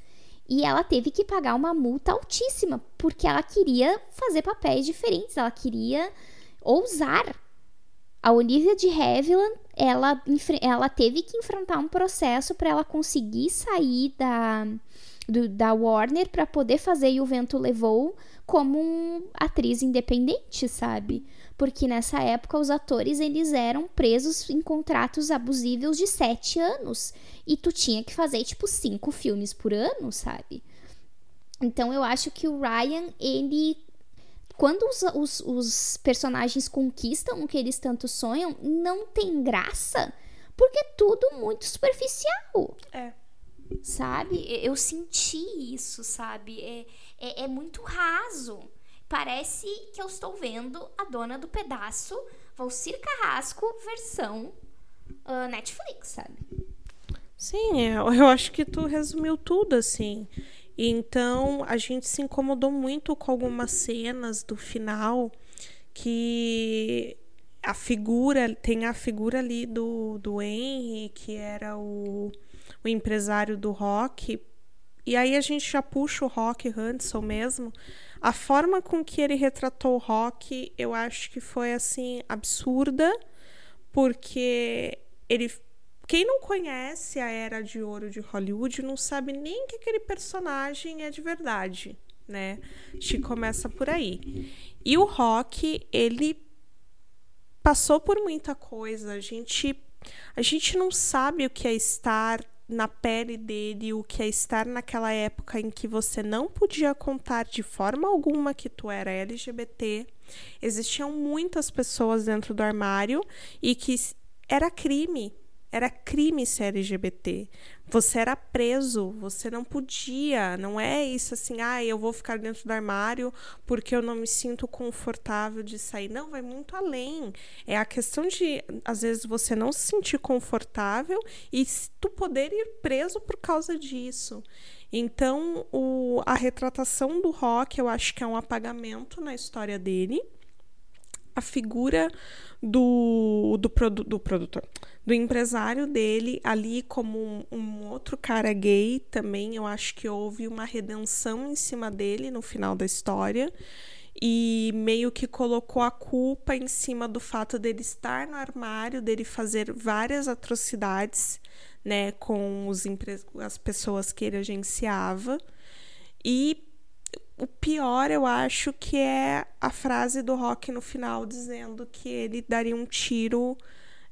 E ela teve que pagar uma multa altíssima, porque ela queria fazer papéis diferentes, ela queria ousar. A Olivia de Havilland, ela, ela teve que enfrentar um processo para ela conseguir sair da, do, da Warner para poder fazer E o Vento Levou como atriz independente, sabe? porque nessa época os atores eles eram presos em contratos abusivos de sete anos e tu tinha que fazer tipo cinco filmes por ano, sabe? Então eu acho que o Ryan ele quando os, os, os personagens conquistam o que eles tanto sonham, não tem graça, porque é tudo muito superficial. É. Sabe? Eu senti isso, sabe? É, é, é muito raso. Parece que eu estou vendo a dona do pedaço, Valcir Carrasco, versão uh, Netflix, sabe? Sim, é, eu acho que tu resumiu tudo, assim. Então, a gente se incomodou muito com algumas cenas do final que a figura, tem a figura ali do, do Henry, que era o, o empresário do rock. E aí a gente já puxa o rock Hudson mesmo a forma com que ele retratou o rock, eu acho que foi assim absurda, porque ele quem não conhece a era de ouro de Hollywood não sabe nem que aquele personagem é de verdade, né? Que começa por aí. E o rock, ele passou por muita coisa. A gente a gente não sabe o que é estar na pele dele o que é estar naquela época em que você não podia contar de forma alguma que tu era LGBT. Existiam muitas pessoas dentro do armário e que era crime era crime ser LGBT. Você era preso, você não podia. Não é isso assim, ah, eu vou ficar dentro do armário porque eu não me sinto confortável de sair. Não, vai muito além. É a questão de, às vezes, você não se sentir confortável e tu poder ir preso por causa disso. Então, o, a retratação do rock, eu acho que é um apagamento na história dele. A figura do, do, produ, do produtor, do empresário dele ali como um, um, outro cara gay também. Eu acho que houve uma redenção em cima dele no final da história e meio que colocou a culpa em cima do fato dele estar no armário, dele fazer várias atrocidades né, com os as pessoas que ele agenciava. E o pior, eu acho, que é a frase do Rock no final dizendo que ele daria um tiro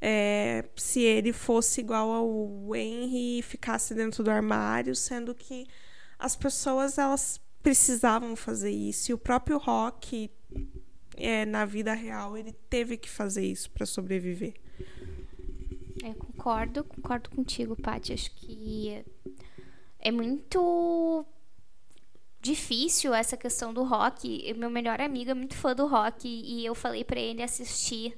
é, se ele fosse igual ao Henry e ficasse dentro do armário, sendo que as pessoas elas precisavam fazer isso. E o próprio Rock, é, na vida real, ele teve que fazer isso para sobreviver. É, concordo, concordo contigo, Paty. Acho que é muito difícil essa questão do rock. Meu melhor amigo é muito fã do rock e eu falei para ele assistir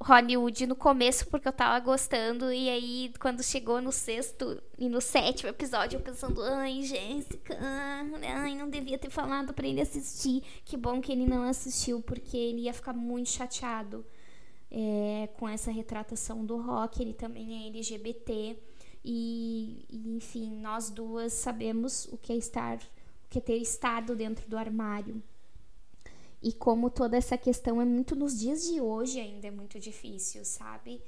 Hollywood no começo porque eu tava gostando e aí quando chegou no sexto e no sétimo episódio eu pensando, ai, Jéssica, ai, não devia ter falado para ele assistir. Que bom que ele não assistiu porque ele ia ficar muito chateado é, com essa retratação do rock. Ele também é LGBT e, e enfim, nós duas sabemos o que é estar, que ter estado dentro do armário e como toda essa questão é muito nos dias de hoje ainda é muito difícil, sabe?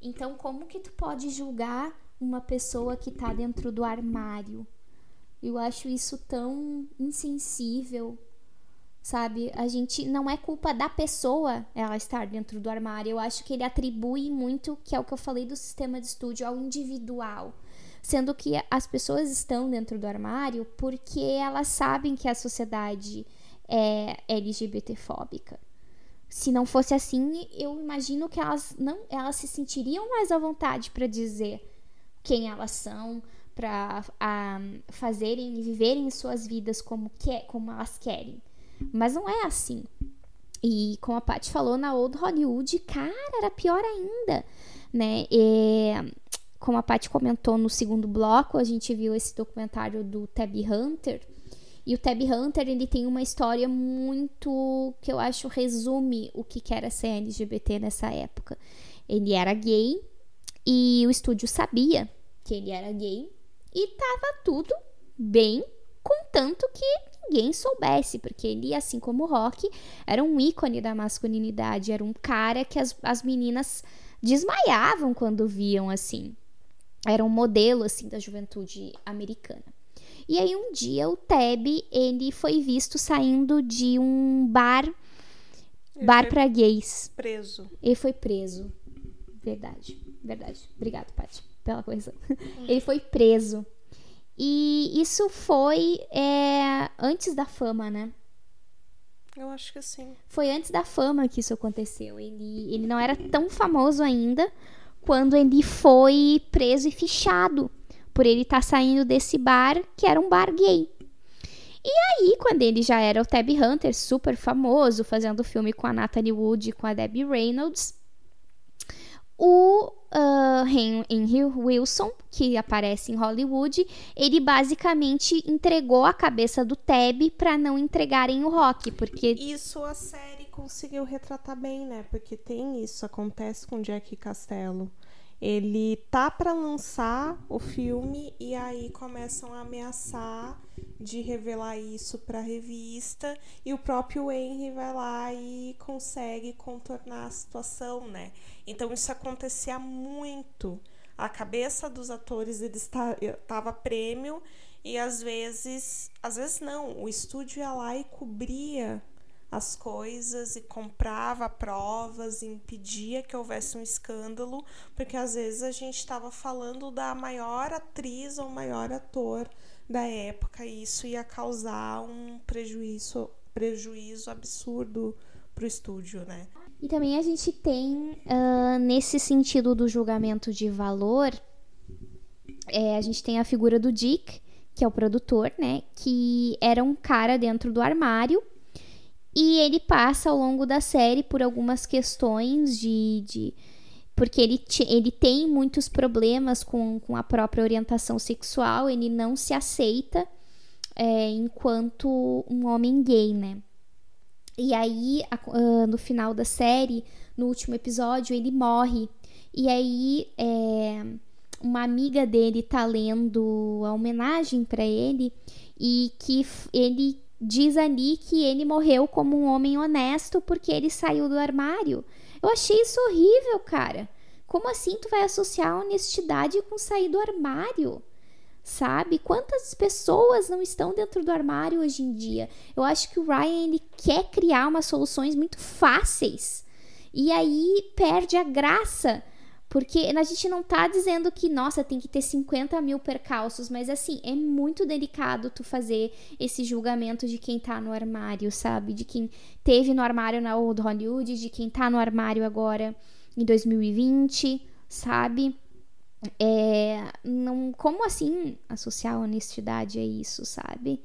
Então, como que tu pode julgar uma pessoa que tá dentro do armário? Eu acho isso tão insensível, sabe? A gente não é culpa da pessoa ela estar dentro do armário. Eu acho que ele atribui muito, que é o que eu falei do sistema de estúdio, ao individual. Sendo que as pessoas estão dentro do armário porque elas sabem que a sociedade é, LGBTfóbica. Se não fosse assim, eu imagino que elas não, elas se sentiriam mais à vontade para dizer quem elas são, para fazerem e viverem suas vidas como, que, como elas querem. Mas não é assim. E como a Paty falou, na Old Hollywood, cara, era pior ainda, né? E, como a Paty comentou no segundo bloco, a gente viu esse documentário do Tabby Hunter, e o Tab Hunter, ele tem uma história muito que eu acho resume o que era ser LGBT nessa época. Ele era gay e o estúdio sabia que ele era gay e tava tudo bem, contanto que ninguém soubesse, porque ele, assim como o Rock, era um ícone da masculinidade, era um cara que as, as meninas desmaiavam quando viam assim. Era um modelo assim da juventude americana. E aí um dia o Teb, ele foi visto saindo de um bar ele bar para gays. Preso. Ele foi preso. Verdade. Verdade. Obrigado, Paty, pela coisa. ele foi preso. E isso foi é, antes da fama, né? Eu acho que sim. Foi antes da fama que isso aconteceu. Ele, ele não era tão famoso ainda quando ele foi preso e fichado por ele estar tá saindo desse bar, que era um bar gay. E aí, quando ele já era o Tab Hunter, super famoso, fazendo filme com a Natalie Wood e com a Debbie Reynolds, o uh, Henry Wilson, que aparece em Hollywood, ele basicamente entregou a cabeça do Tab para não entregarem o Rock, porque isso a série conseguiu retratar bem, né? Porque tem isso acontece com Jack Castello ele tá para lançar o filme e aí começam a ameaçar de revelar isso para a revista e o próprio Henry vai lá e consegue contornar a situação, né? Então isso acontecia muito. A cabeça dos atores ele estava prêmio e às vezes, às vezes não, o estúdio ia lá e cobria as coisas e comprava provas e impedia que houvesse um escândalo, porque às vezes a gente estava falando da maior atriz ou maior ator da época e isso ia causar um prejuízo, prejuízo absurdo para o estúdio, né? E também a gente tem, uh, nesse sentido do julgamento de valor, é, a gente tem a figura do Dick, que é o produtor, né? Que era um cara dentro do armário e ele passa ao longo da série por algumas questões de. de porque ele, ele tem muitos problemas com, com a própria orientação sexual, ele não se aceita é, enquanto um homem gay, né? E aí, uh, no final da série, no último episódio, ele morre. E aí, é, uma amiga dele tá lendo a homenagem para ele e que ele diz ali que ele morreu como um homem honesto porque ele saiu do armário. Eu achei isso horrível, cara. Como assim tu vai associar honestidade com sair do armário? Sabe? Quantas pessoas não estão dentro do armário hoje em dia? Eu acho que o Ryan ele quer criar umas soluções muito fáceis. E aí perde a graça porque a gente não tá dizendo que, nossa, tem que ter 50 mil percalços, mas assim, é muito delicado tu fazer esse julgamento de quem tá no armário, sabe? De quem teve no armário na Old Hollywood, de quem tá no armário agora em 2020, sabe? É, não, como assim associar honestidade a isso, sabe?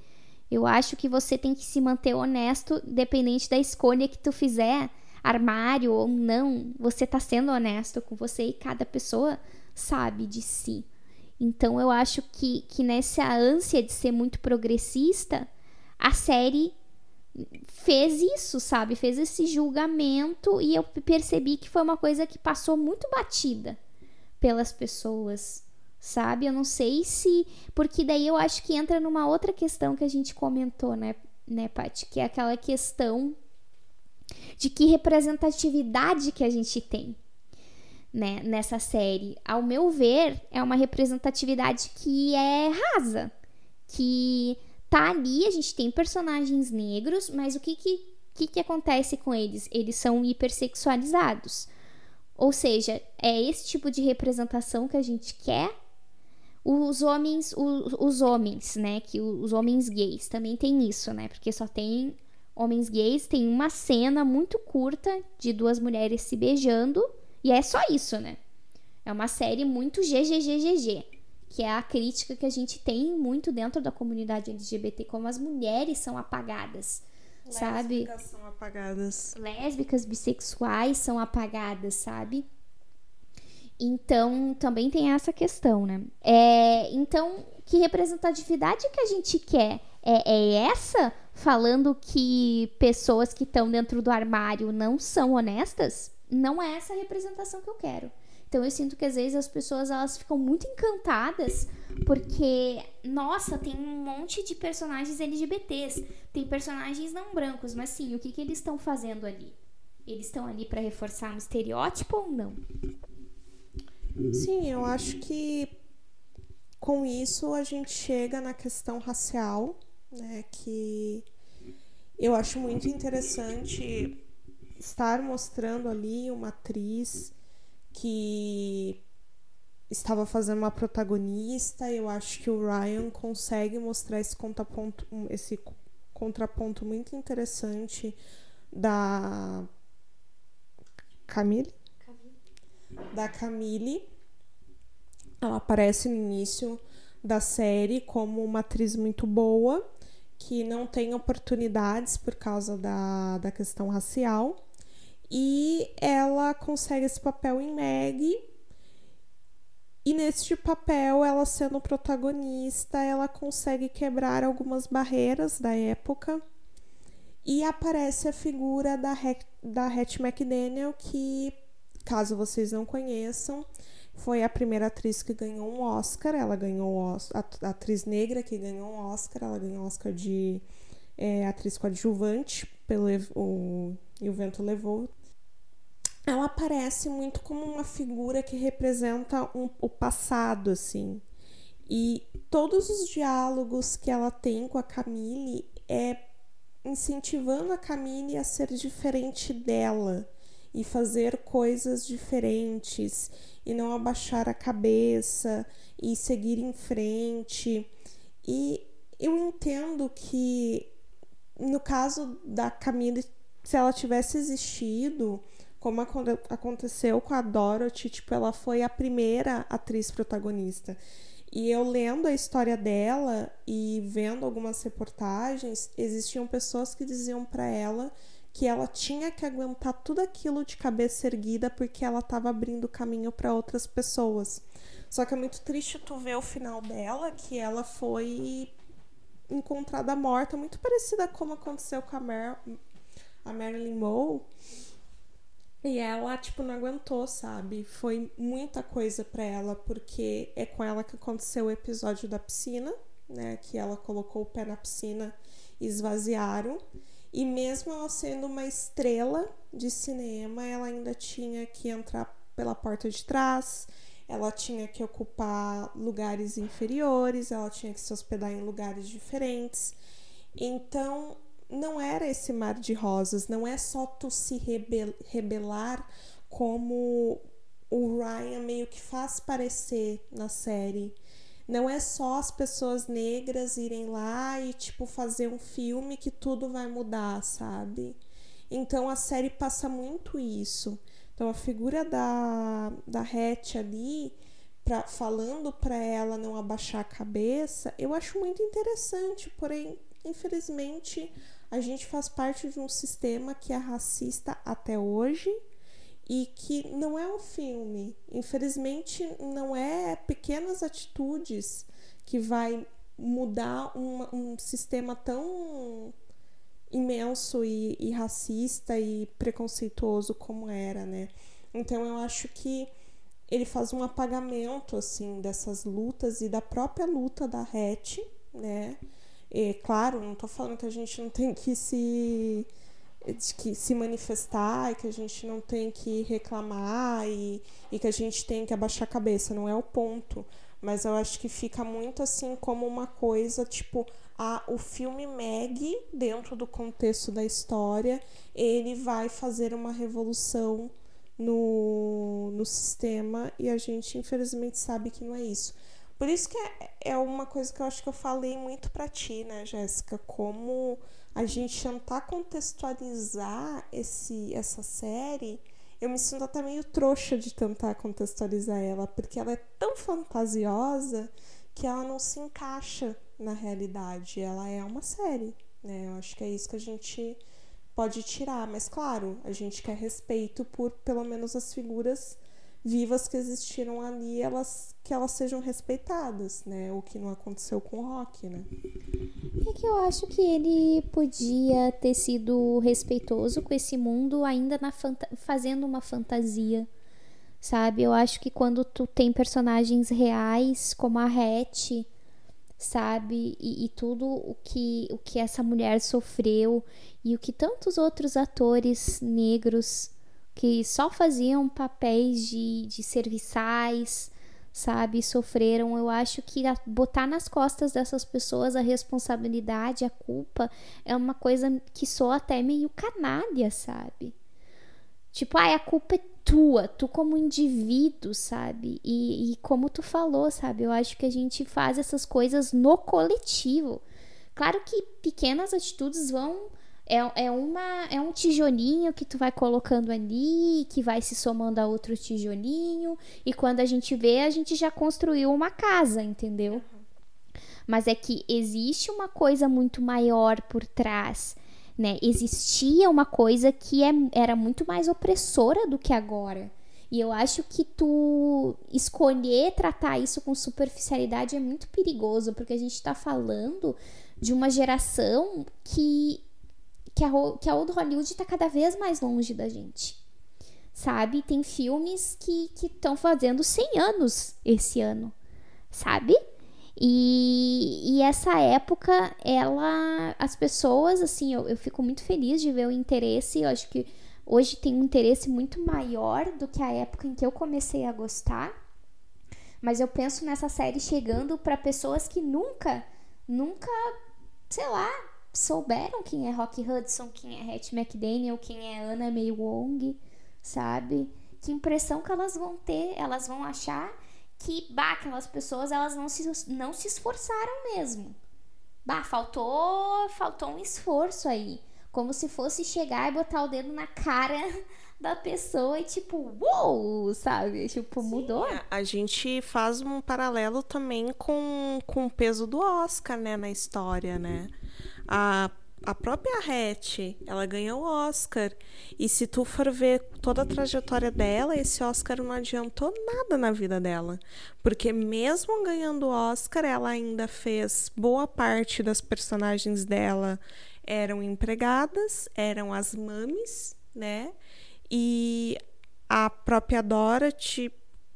Eu acho que você tem que se manter honesto, dependente da escolha que tu fizer armário ou não, você tá sendo honesto com você e cada pessoa sabe de si. Então eu acho que, que nessa ânsia de ser muito progressista, a série fez isso, sabe? Fez esse julgamento e eu percebi que foi uma coisa que passou muito batida pelas pessoas, sabe? Eu não sei se. Porque daí eu acho que entra numa outra questão que a gente comentou, né, né, Paty? Que é aquela questão de que representatividade que a gente tem né, nessa série. Ao meu ver, é uma representatividade que é rasa, que tá ali, a gente tem personagens negros, mas o que que, que, que acontece com eles? Eles são hipersexualizados. Ou seja, é esse tipo de representação que a gente quer. Os homens, os, os homens, né? Que os homens gays também tem isso, né? Porque só tem homens gays, tem uma cena muito curta de duas mulheres se beijando e é só isso, né? É uma série muito GGGGG, que é a crítica que a gente tem muito dentro da comunidade LGBT, como as mulheres são apagadas, Lésbicas sabe? Lésbicas são apagadas. Lésbicas, bissexuais são apagadas, sabe? Então, também tem essa questão, né? É, então, que representatividade que a gente quer? É, é essa falando que pessoas que estão dentro do armário não são honestas? Não é essa a representação que eu quero. Então eu sinto que às vezes as pessoas elas ficam muito encantadas porque, nossa, tem um monte de personagens LGBTs, tem personagens não brancos, mas sim, o que, que eles estão fazendo ali? Eles estão ali para reforçar um estereótipo ou não? Sim, eu acho que com isso a gente chega na questão racial, né, que eu acho muito interessante estar mostrando ali uma atriz que estava fazendo uma protagonista. Eu acho que o Ryan consegue mostrar esse contraponto, esse contraponto muito interessante da Camille, Camille. da Camille. Ela aparece no início da série como uma atriz muito boa que não tem oportunidades por causa da, da questão racial. E ela consegue esse papel em Meg. E neste papel, ela sendo protagonista, ela consegue quebrar algumas barreiras da época. E aparece a figura da, da Hattie McDaniel, que, caso vocês não conheçam, foi a primeira atriz que ganhou um Oscar. Ela ganhou a, atriz negra que ganhou um Oscar. Ela ganhou um Oscar de é, atriz coadjuvante pelo o, E o Vento Levou. Ela aparece muito como uma figura que representa um, o passado, assim. E todos os diálogos que ela tem com a Camille é incentivando a Camille a ser diferente dela e fazer coisas diferentes e não abaixar a cabeça e seguir em frente. E eu entendo que no caso da Camille, se ela tivesse existido, como aconteceu com a Dorothy, tipo, ela foi a primeira atriz protagonista. E eu lendo a história dela e vendo algumas reportagens, existiam pessoas que diziam para ela que ela tinha que aguentar tudo aquilo de cabeça erguida porque ela estava abrindo caminho para outras pessoas. Só que é muito triste tu ver o final dela, que ela foi encontrada morta, muito parecida como aconteceu com a, Mar a Marilyn Monroe. E ela, tipo, não aguentou, sabe? Foi muita coisa para ela, porque é com ela que aconteceu o episódio da piscina, né? Que ela colocou o pé na piscina e esvaziaram. E mesmo ela sendo uma estrela de cinema, ela ainda tinha que entrar pela porta de trás, ela tinha que ocupar lugares inferiores, ela tinha que se hospedar em lugares diferentes. Então, não era esse mar de rosas, não é só tu se rebel rebelar como o Ryan meio que faz parecer na série. Não é só as pessoas negras irem lá e tipo fazer um filme que tudo vai mudar, sabe? Então a série passa muito isso. Então a figura da da Hatch ali pra, falando para ela não abaixar a cabeça, eu acho muito interessante, porém, infelizmente, a gente faz parte de um sistema que é racista até hoje e que não é um filme. Infelizmente, não é pequenas atitudes que vai mudar um, sistema tão imenso e, e, racista e preconceituoso como era, né? Então eu acho que ele faz um apagamento assim dessas lutas e da própria luta da Hatch, né? E, claro, não tô falando que a gente não tem que se que se manifestar e que a gente não tem que reclamar e, e que a gente tem que abaixar a cabeça, não é o ponto. Mas eu acho que fica muito assim como uma coisa, tipo, a, o filme Meg, dentro do contexto da história, ele vai fazer uma revolução no, no sistema e a gente infelizmente sabe que não é isso. Por isso que é, é uma coisa que eu acho que eu falei muito para ti, né, Jéssica, como a gente tentar contextualizar esse essa série, eu me sinto até meio trouxa de tentar contextualizar ela, porque ela é tão fantasiosa que ela não se encaixa na realidade. Ela é uma série, né? Eu acho que é isso que a gente pode tirar, mas claro, a gente quer respeito por pelo menos as figuras vivas que existiram ali, elas que elas sejam respeitadas, né? O que não aconteceu com o Rock, né? É que eu acho que ele podia ter sido respeitoso com esse mundo ainda na fazendo uma fantasia. Sabe? Eu acho que quando tu tem personagens reais como a Hattie, sabe? E, e, tudo o que, o que essa mulher sofreu e o que tantos outros atores negros que só faziam papéis de, de serviçais, sabe, sofreram. Eu acho que botar nas costas dessas pessoas a responsabilidade, a culpa, é uma coisa que soa até meio canalha, sabe? Tipo, ai, a culpa é tua, tu como indivíduo, sabe? E, e como tu falou, sabe? Eu acho que a gente faz essas coisas no coletivo. Claro que pequenas atitudes vão é, é, uma, é um tijolinho que tu vai colocando ali, que vai se somando a outro tijolinho, e quando a gente vê, a gente já construiu uma casa, entendeu? Mas é que existe uma coisa muito maior por trás, né? Existia uma coisa que é, era muito mais opressora do que agora. E eu acho que tu escolher tratar isso com superficialidade é muito perigoso, porque a gente está falando de uma geração que que a, que a Old Hollywood está cada vez mais longe da gente. Sabe? Tem filmes que estão fazendo 100 anos esse ano, sabe? E, e, essa época, ela. As pessoas, assim, eu, eu fico muito feliz de ver o interesse. Eu acho que hoje tem um interesse muito maior do que a época em que eu comecei a gostar. Mas eu penso nessa série chegando para pessoas que nunca, nunca, sei lá, souberam quem é Rock Hudson, quem é Hattie McDaniel, quem é Anna May Wong, sabe? Que impressão que elas vão ter? Elas vão achar que, bah, aquelas pessoas elas não se, não se esforçaram mesmo. Bah, faltou, faltou um esforço aí. Como se fosse chegar e botar o dedo na cara da pessoa e tipo, uou, sabe? Tipo, Sim, mudou. A gente faz um paralelo também com, com o peso do Oscar, né, na história, né? A, a própria Hatch, ela ganhou o Oscar. E se tu for ver toda a trajetória dela, esse Oscar não adiantou nada na vida dela. Porque mesmo ganhando o Oscar, ela ainda fez boa parte das personagens dela eram empregadas, eram as mames, né? E a própria Dorothy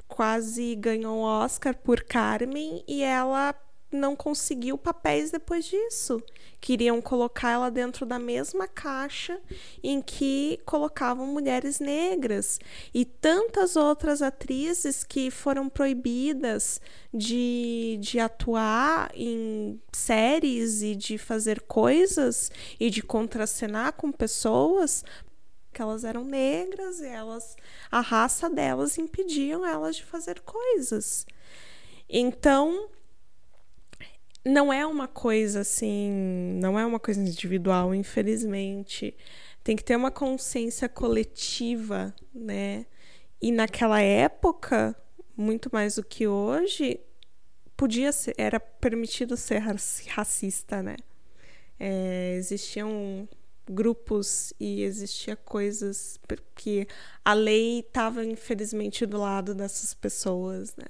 quase ganhou o Oscar por Carmen e ela não conseguiu papéis depois disso. Queriam colocar ela dentro da mesma caixa em que colocavam mulheres negras. E tantas outras atrizes que foram proibidas de, de atuar em séries e de fazer coisas e de contracenar com pessoas que elas eram negras e elas a raça delas impediam elas de fazer coisas. Então, não é uma coisa assim, não é uma coisa individual, infelizmente. Tem que ter uma consciência coletiva, né? E naquela época, muito mais do que hoje, podia ser, era permitido ser racista, né? É, existiam grupos e existia coisas que a lei estava infelizmente do lado dessas pessoas, né?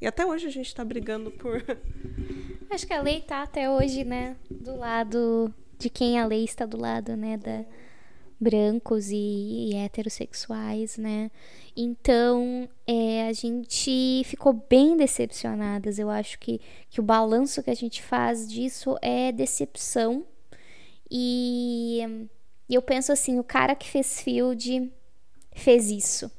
E até hoje a gente está brigando por. Acho que a lei tá até hoje, né? Do lado de quem a lei está do lado, né? Da brancos e, e heterossexuais, né? Então, é, a gente ficou bem decepcionadas. Eu acho que, que o balanço que a gente faz disso é decepção. E, e eu penso assim: o cara que fez Field fez isso.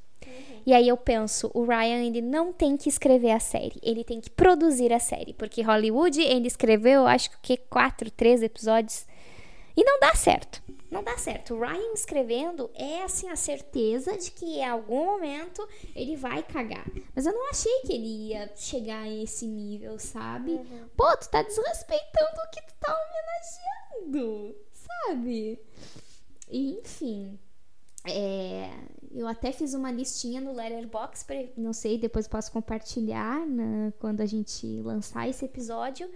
E aí eu penso, o Ryan ele não tem que escrever a série, ele tem que produzir a série, porque Hollywood ele escreveu, acho que quatro, três episódios e não dá certo. Não dá certo. O Ryan escrevendo é assim a certeza de que em algum momento ele vai cagar. Mas eu não achei que ele ia chegar a esse nível, sabe? Uhum. Pô, tu tá desrespeitando o que tu tá homenageando, sabe? E, enfim. É, eu até fiz uma listinha no Letterbox, não sei, depois posso compartilhar na, quando a gente lançar esse episódio,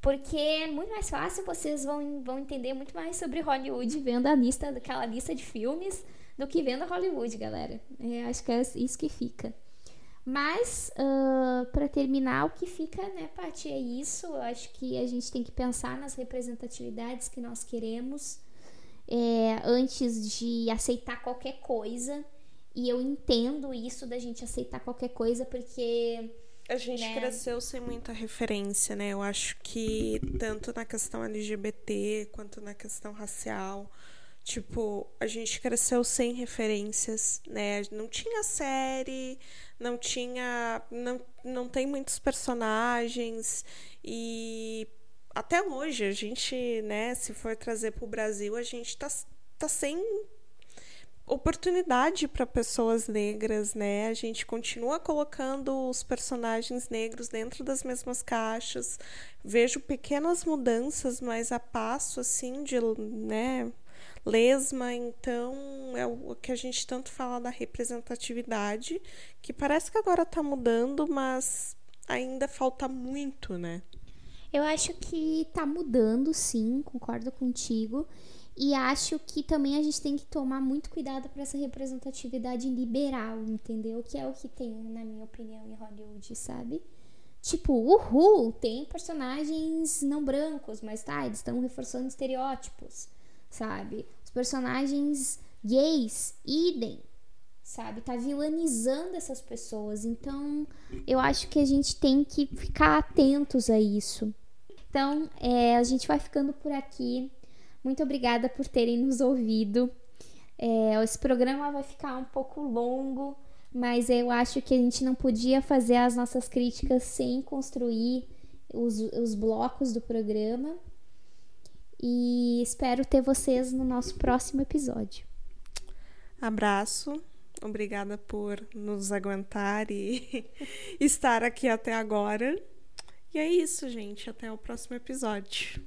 porque é muito mais fácil, vocês vão, vão entender muito mais sobre Hollywood vendo a lista, daquela lista de filmes, do que vendo Hollywood, galera. É, acho que é isso que fica. Mas, uh, para terminar, o que fica, né, Paty, é isso. Eu acho que a gente tem que pensar nas representatividades que nós queremos é, antes de aceitar qualquer coisa. E eu entendo isso da gente aceitar qualquer coisa porque. A gente né? cresceu sem muita referência, né? Eu acho que tanto na questão LGBT quanto na questão racial, tipo, a gente cresceu sem referências, né? Não tinha série, não tinha. Não, não tem muitos personagens e até hoje, a gente, né, se for trazer para o Brasil, a gente está tá sem oportunidade para pessoas negras, né? A gente continua colocando os personagens negros dentro das mesmas caixas. Vejo pequenas mudanças, mas a passo assim de, né, lesma, então é o que a gente tanto fala da representatividade, que parece que agora está mudando, mas ainda falta muito, né? Eu acho que tá mudando, sim, concordo contigo. E acho que também a gente tem que tomar muito cuidado para essa representatividade liberal, entendeu? Que é o que tem, na minha opinião, em Hollywood, sabe? Tipo, Who tem personagens não brancos, mas tá, eles estão reforçando estereótipos, sabe? Os personagens gays, idem, sabe? Tá vilanizando essas pessoas. Então, eu acho que a gente tem que ficar atentos a isso. Então, é, a gente vai ficando por aqui. Muito obrigada por terem nos ouvido. É, esse programa vai ficar um pouco longo, mas eu acho que a gente não podia fazer as nossas críticas sem construir os, os blocos do programa. E espero ter vocês no nosso próximo episódio. Abraço. Obrigada por nos aguentar e estar aqui até agora. E é isso, gente. Até o próximo episódio.